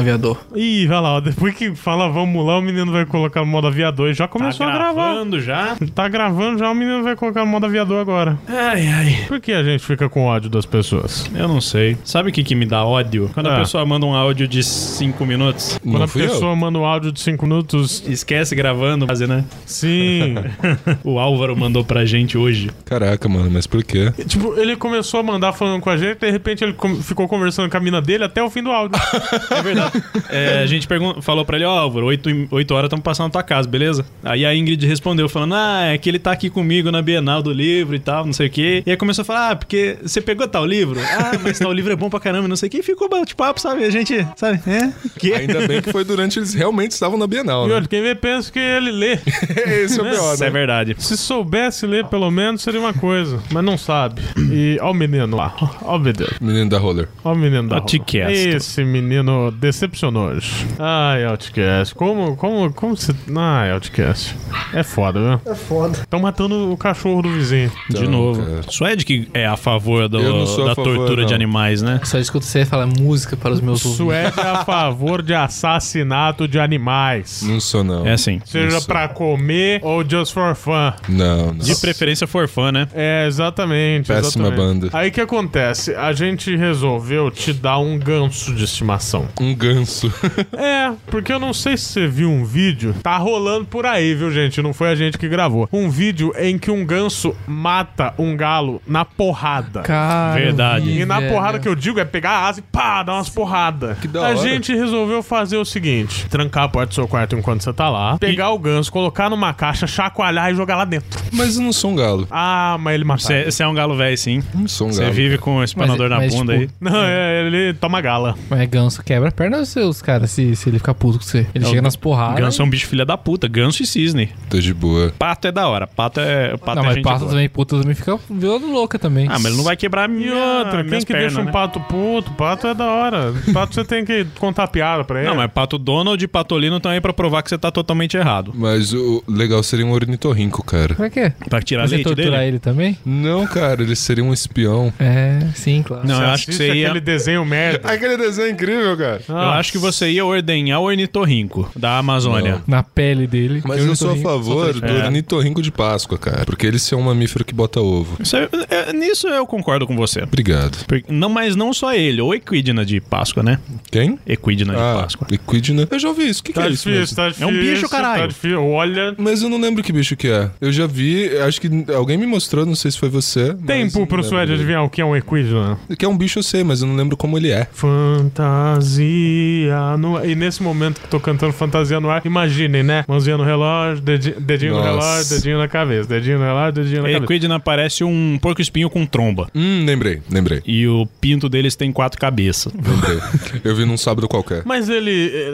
aviador. Ih, vai lá, ó, depois que fala vamos lá, o menino vai colocar no modo aviador e já começou Tá a gravar. gravando já? Tá gravando já, o menino vai colocar no modo aviador agora. Ai, ai. Por que a gente fica com ódio das pessoas? Eu não sei. Sabe o que, que me dá ódio? Quando a Ah. pessoa manda um áudio de 5 minutos. Quando a pessoa manda um áudio de 5 minutos. Esquece gravando, fazer, né? Sim. o Álvaro mandou pra gente hoje. Caraca, mano, mas por quê? Tipo, ele começou a mandar falando com a gente, de repente ele com- ficou conversando com a mina dele até o fim do áudio. É verdade. É, a gente falou pra ele, ó, Álvaro, 8, horas estamos passando na tua casa, beleza? Aí a Ingrid respondeu falando, ah, é que ele tá aqui comigo na Bienal do livro e tal, não sei o quê. E aí começou a falar, ah, porque você pegou tal livro? Ah, mas tal livro é bom pra caramba, não sei o quê. E ficou bate-papo, sabe? A gente, sabe? É? Que? Ainda bem que foi durante eles realmente estavam na Bienal, E né? olha, quem vê pensa que ele lê. Esse é o pior, Isso é né? verdade. Se soubesse ler, pelo menos, seria uma coisa. Mas não sabe. E ó o menino lá. Ó o menino. Menino da roller. Ó o menino da rua. Esse menino decepcionou hoje. Ai, Outcast. Como, como, como você... Ai, Outcast. É foda, viu? É foda. Estão matando o cachorro do vizinho. De Então, novo. cara. Suede que é a favor do- sou a da favor, tortura de não. animais, né? Só escuta você falar música para os meus ouvidos. Suécia é a favor de assassinato de animais. Não sou, não. É assim. Seja pra comer ou just for fun. Não, não. De preferência for fã, né? É, exatamente. Péssima exatamente. banda. Aí o que acontece? A gente resolveu te dar um ganso de estimação. Um ganso. É, porque eu não sei se você viu um vídeo. Tá rolando por aí, viu, gente? Não foi a gente que gravou. Um vídeo em que um ganso mata um galo na porrada. Cara, Verdade. vi, E na velho. porrada que eu digo é pegar a asa e pá, dar umas porradas. Que da a hora. gente resolveu fazer o seguinte: trancar a porta do seu quarto enquanto você tá lá, pegar o ganso, colocar numa caixa, chacoalhar e jogar lá dentro. Mas eu não sou um galo. Ah, mas ele matou. Você é um galo velho, sim. Não sou um Você galo. vive com o espanador Mas- na mas, bunda tipo, aí. Não, é, ele toma gala. Mas ganso quebra a perna dos seus, cara, se, se ele ficar puto com você. Ele É, chega o nas porradas. Ganso é um bicho filha da puta. Ganso e cisne. Tô de boa. Pato é da hora. Pato é. Pato Não, é mas gente pato boa. também, puta também fica violando louca também. Ah, mas ele não vai quebrar E minha, outra, quem que pernas, deixa um né? pato puto? Pato é da hora. Pato você tem que contar piada pra ele. Não, mas Pato Donald e Patolino estão aí pra provar que você tá totalmente errado. Mas o legal seria um ornitorrinco, cara. Pra quê? Pra tirar Você leite torturar dele? ele também? Não, cara, ele seria um espião. É, sim, claro. Não, Você eu acho que você ia. aquele desenho merda. Aquele desenho é incrível, cara. Eu acho que você ia ordenhar o ornitorrinco da Amazônia. Na pele dele. Mas Eu eu sou a favor do É. ornitorrinco de Páscoa, cara. Porque ele é um mamífero que bota ovo. Isso é- é- nisso eu concordo com você. Obrigado. Por- Não, mas não só ele, ou Equidna de Páscoa, né? Quem? Equidna de Ah, Páscoa. equidna. Eu já ouvi isso. O que, que Tá é isso difícil, mesmo? tá É difícil. um bicho, caralho. Tá difícil. Olha. Mas eu não lembro que bicho que é. Eu já vi, acho que alguém me mostrou, não sei se foi você. Tempo pro Suede adivinhar o que é um equidna. Que é um bicho, eu sei, mas eu não lembro como ele é. Fantasia fantasia no ar. E nesse momento que tô cantando fantasia no ar, imaginem, né? Mãozinha no relógio, dedinho, dedinho no relógio, dedinho na cabeça, dedinho no relógio, dedinho na cabeça. Equidna parece um porco espinho com tromba. Hum, lembrei, lembrei. E o pinto deles tem quatro cabeças. Lembrei. Eu vi num sábado qualquer. Mas ele,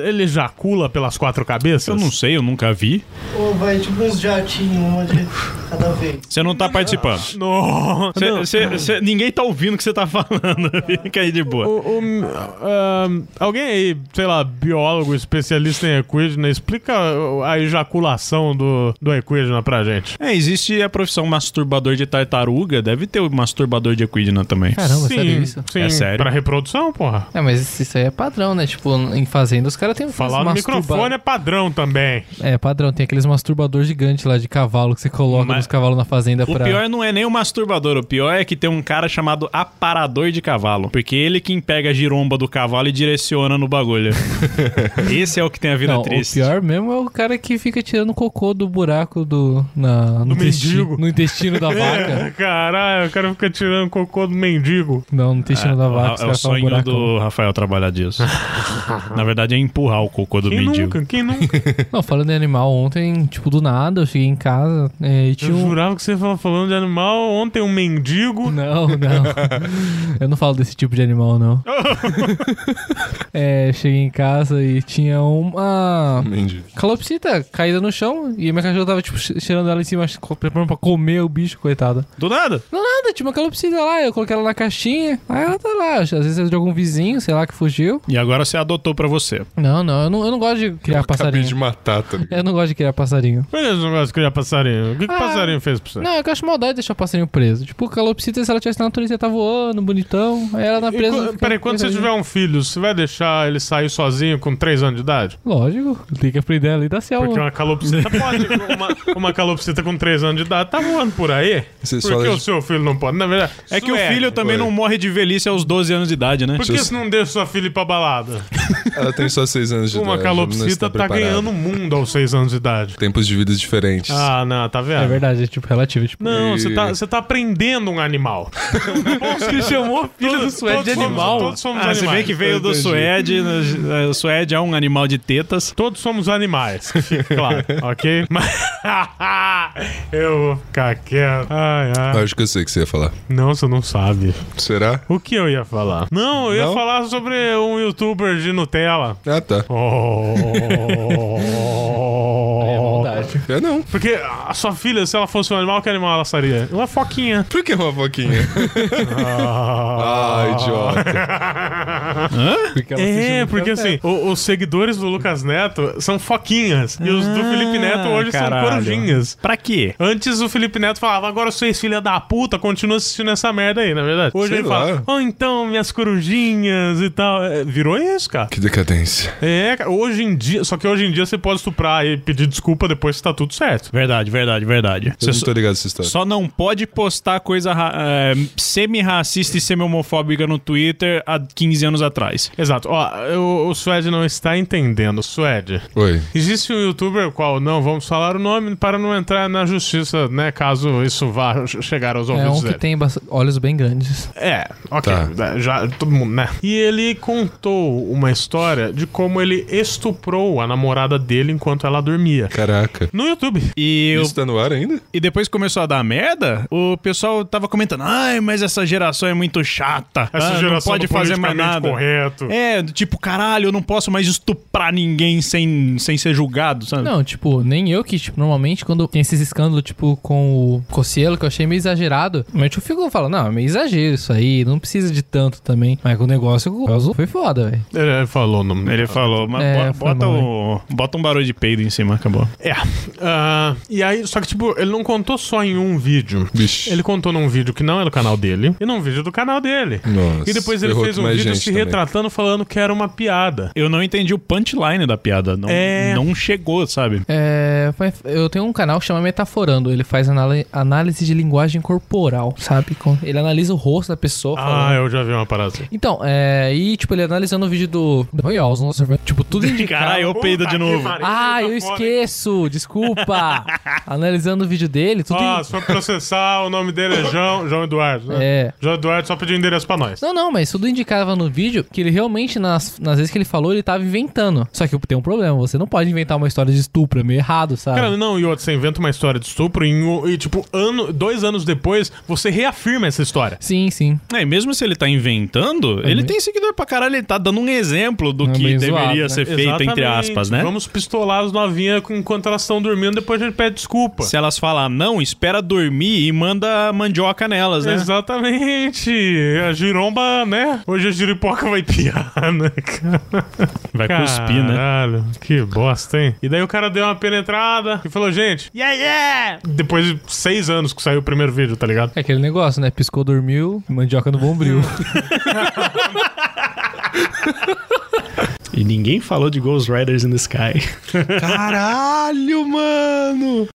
ele ejacula pelas quatro cabeças? Eu não sei, eu nunca vi. Ou vai tipo uns jatinhos, uma de cada vez. Você não tá participando. Não. Cê- não. cê- cê- ninguém tá ouvindo o que você tá falando. Fica aí de boa. O- o- ahn, alguém aí, sei lá, biólogo, especialista em equidna, explica a ejaculação do, do equidna pra gente. É, existe a profissão masturbador de tartaruga, deve ter o masturbador de equidna também. Caramba, sim, sério isso? Sim, É sério? pra reprodução, porra. É, mas isso aí é padrão, né? Tipo, em fazenda os caras têm Falar no masturba- microfone é padrão também. É, padrão. Tem aqueles masturbadores gigantes lá de cavalo que você coloca Mas- nos cavalos na fazenda O pra... pior não é nem o masturbador, o pior é que tem um cara chamado aparador de cavalo. Porque ele quem pega a giromba do cavalo e direciona no bagulho. Esse é o que tem a vida Não, triste. o pior mesmo é o cara que fica tirando cocô do buraco do... Na, no, Do intestino, mendigo. no intestino da vaca. Caralho, o cara fica tirando cocô do mendigo. Não, no intestino da É, vaca. o- os é o sonho buracão. do Rafael trabalhar disso. Na verdade é empurrar o cocô do Quem mendigo. nunca? Quem nunca? Não, falando em animal, ontem, tipo, do nada, eu cheguei em casa é, e tinha Eu um... jurava que você estava falando de animal. Ontem um mendigo. Não, não. eu não falo desse tipo de animal, não. É, cheguei em casa e tinha uma Mendigo. calopsita caída no chão e minha cachorra tava, tipo, che- cheirando ela em cima, preparando pra comer o bicho, coitada. Do nada? Não, nada, tinha uma calopsita lá, eu coloquei ela na caixinha, aí ela tá lá, às vezes é de algum vizinho, sei lá, que fugiu. E agora você adotou pra você. Não, não, eu não, eu não gosto de criar Acabei passarinho. de matar, tá ligado? Eu não gosto de criar passarinho. Por que você não gosta de criar passarinho? O que, que Ah. passarinho fez pra você? Não, é eu acho maldade deixar o passarinho preso. Tipo, calopsita, se ela tivesse na natureza, ia tá voando, bonitão. Aí ela na presa. qu- fica peraí, quando você tiver um filho, você vai deixar ele sair sozinho com 3 anos de idade? Lógico, tem que aprender ali da selva. Porque uma calopsita pode. Uma, uma calopsita com 3 anos de idade tá voando por aí. Você Por que o seu filho não pode? Na verdade, É que o filho também Oi. não morre de velhice aos 12 anos de idade, né? Por que você não deixa sua filha ir pra balada? Ela tem só seis anos de Uma idade. não calopsita está tá preparada. ganhando o mundo aos 6 anos de idade. Tempos de vidas diferentes. Ah, não, tá vendo? É verdade, é tipo relativo. Tipo, Não, E- você tá, você tá aprendendo um animal. Você chamou o filho do Suede de todos somos- animal. Todos somos Ah, se animais. bem que veio do Entendi. Suede, o Suede é um animal de tetas. Todos somos animais, claro, ok? Mas. eu vou ficar quieto. Ai, ai. Acho que eu sei o que você ia falar. Não, você não sabe. Será? O que eu ia falar? Não, eu ia Não? falar sobre um youtuber de Nutella. Ah, tá. É maldade. É não. Porque a sua filha, se ela fosse um animal, que animal ela seria? Uma foquinha. Por que uma foquinha? ah, idiota. Porque ela se É, porque assim, o- os seguidores do Lucas Neto são foquinhas. e os do Felipe Neto hoje caralho. são corujinhas. Pra quê? Antes o Felipe Neto falava, agora vocês filha da puta, continua assistindo essa merda aí, na verdade. Hoje Sei ele lá. fala, oh, então, minhas corujinhas e tal. É, virou isso, cara. Que decadência. É, cara, hoje em dia, só que hoje em dia você pode estuprar e pedir desculpa depois que tá tudo certo. Verdade, verdade, verdade. Eu Você não tô ligado nessa história. só não pode postar coisa é, semi-racista e semi-homofóbica no Twitter há 15 anos atrás. Exato. Ó, o, o Suede não está entendendo. Suede. Oi. Existe um youtuber qual não vamos falar o nome para não entrar na justiça, né? Caso isso vá ch- chegar aos É ouvidos um que dele. tem olhos bem grandes. É, ok. Tá. Já, todo mundo, né? E ele contou uma história de como ele estuprou a namorada dele enquanto ela dormia. Caraca. No YouTube. E, Isso tá no ar ainda? e depois começou a dar merda, o pessoal tava comentando: ai, mas essa geração é muito chata. Essa ah, geração não pode do fazer mais nada. correto. É, tipo, caralho, eu não posso mais estuprar ninguém sem, sem ser julgado, sabe? Não, tipo, nem eu que, tipo, normalmente quando tem esses escândalos, tipo, com o Cossielo, que eu achei meio exagerado, mas eu fico falando, não, é meio exagero isso aí, não precisa de tanto também. Mas o negócio foi foda, velho. Ele falou o nome. Ele falou, mas É, bota, o, bota um barulho de peido em cima, acabou. É. Ah, e aí, só que, tipo, ele não contou só em um vídeo. Bicho. Ele contou num vídeo que não é do canal dele e num vídeo do canal dele. Nossa. E depois ele fez um vídeo se também. retratando, falando que era uma piada. Eu não entendi o punchline da piada. Não, É. não chegou, sabe? É, eu tenho um canal que chama Metaforando, ele faz análise de linguagem corporal, sabe? Ele analisa o rosto da pessoa Ah, falando. eu já vi uma parada assim. Então, é, e tipo, ele analisando o vídeo do... do Royals, nossa, tipo, tudo indicado. Caralho, eu peido de novo. Ah, eu esqueço, desculpa. Analisando o vídeo dele, tudo. Ah, in- for processar, o nome dele é João, João Eduardo, né? É. João Eduardo só pediu endereço pra nós. Não, não, mas tudo indicava no vídeo que ele realmente, nas, nas vezes que ele falou, ele tava inventando. Só que tem um problema, você não pode inventar uma história de estupro, é meio errado, sabe? Cara, não, e outra, você inventa uma história de estupro e, em- e, tipo, ano, dois anos depois, você reafirma essa história. Sim, sim. É, e mesmo se ele tá inventando, ele bem- tem seguidor pra caralho, ele tá dando um exemplo do É que deveria zoado, né? ser feito, entre aspas, né? Vamos pistolar as novinhas enquanto elas estão dormindo, depois a gente pede desculpa. Se elas falar não, espera dormir e manda mandioca nelas, né? Exatamente. A giromba, né? Hoje a giripoca vai piar, né? Vai cuspir, né? Caralho, que bosta, hein? E daí o cara deu uma penetrada e falou, gente, yeah, yeah! Depois de seis anos que saiu o primeiro vídeo, tá ligado? É aquele negócio, né? Piscou, dormiu, mandioca no bombril. E ninguém falou de Ghost Riders in the Sky. Caralho, mano!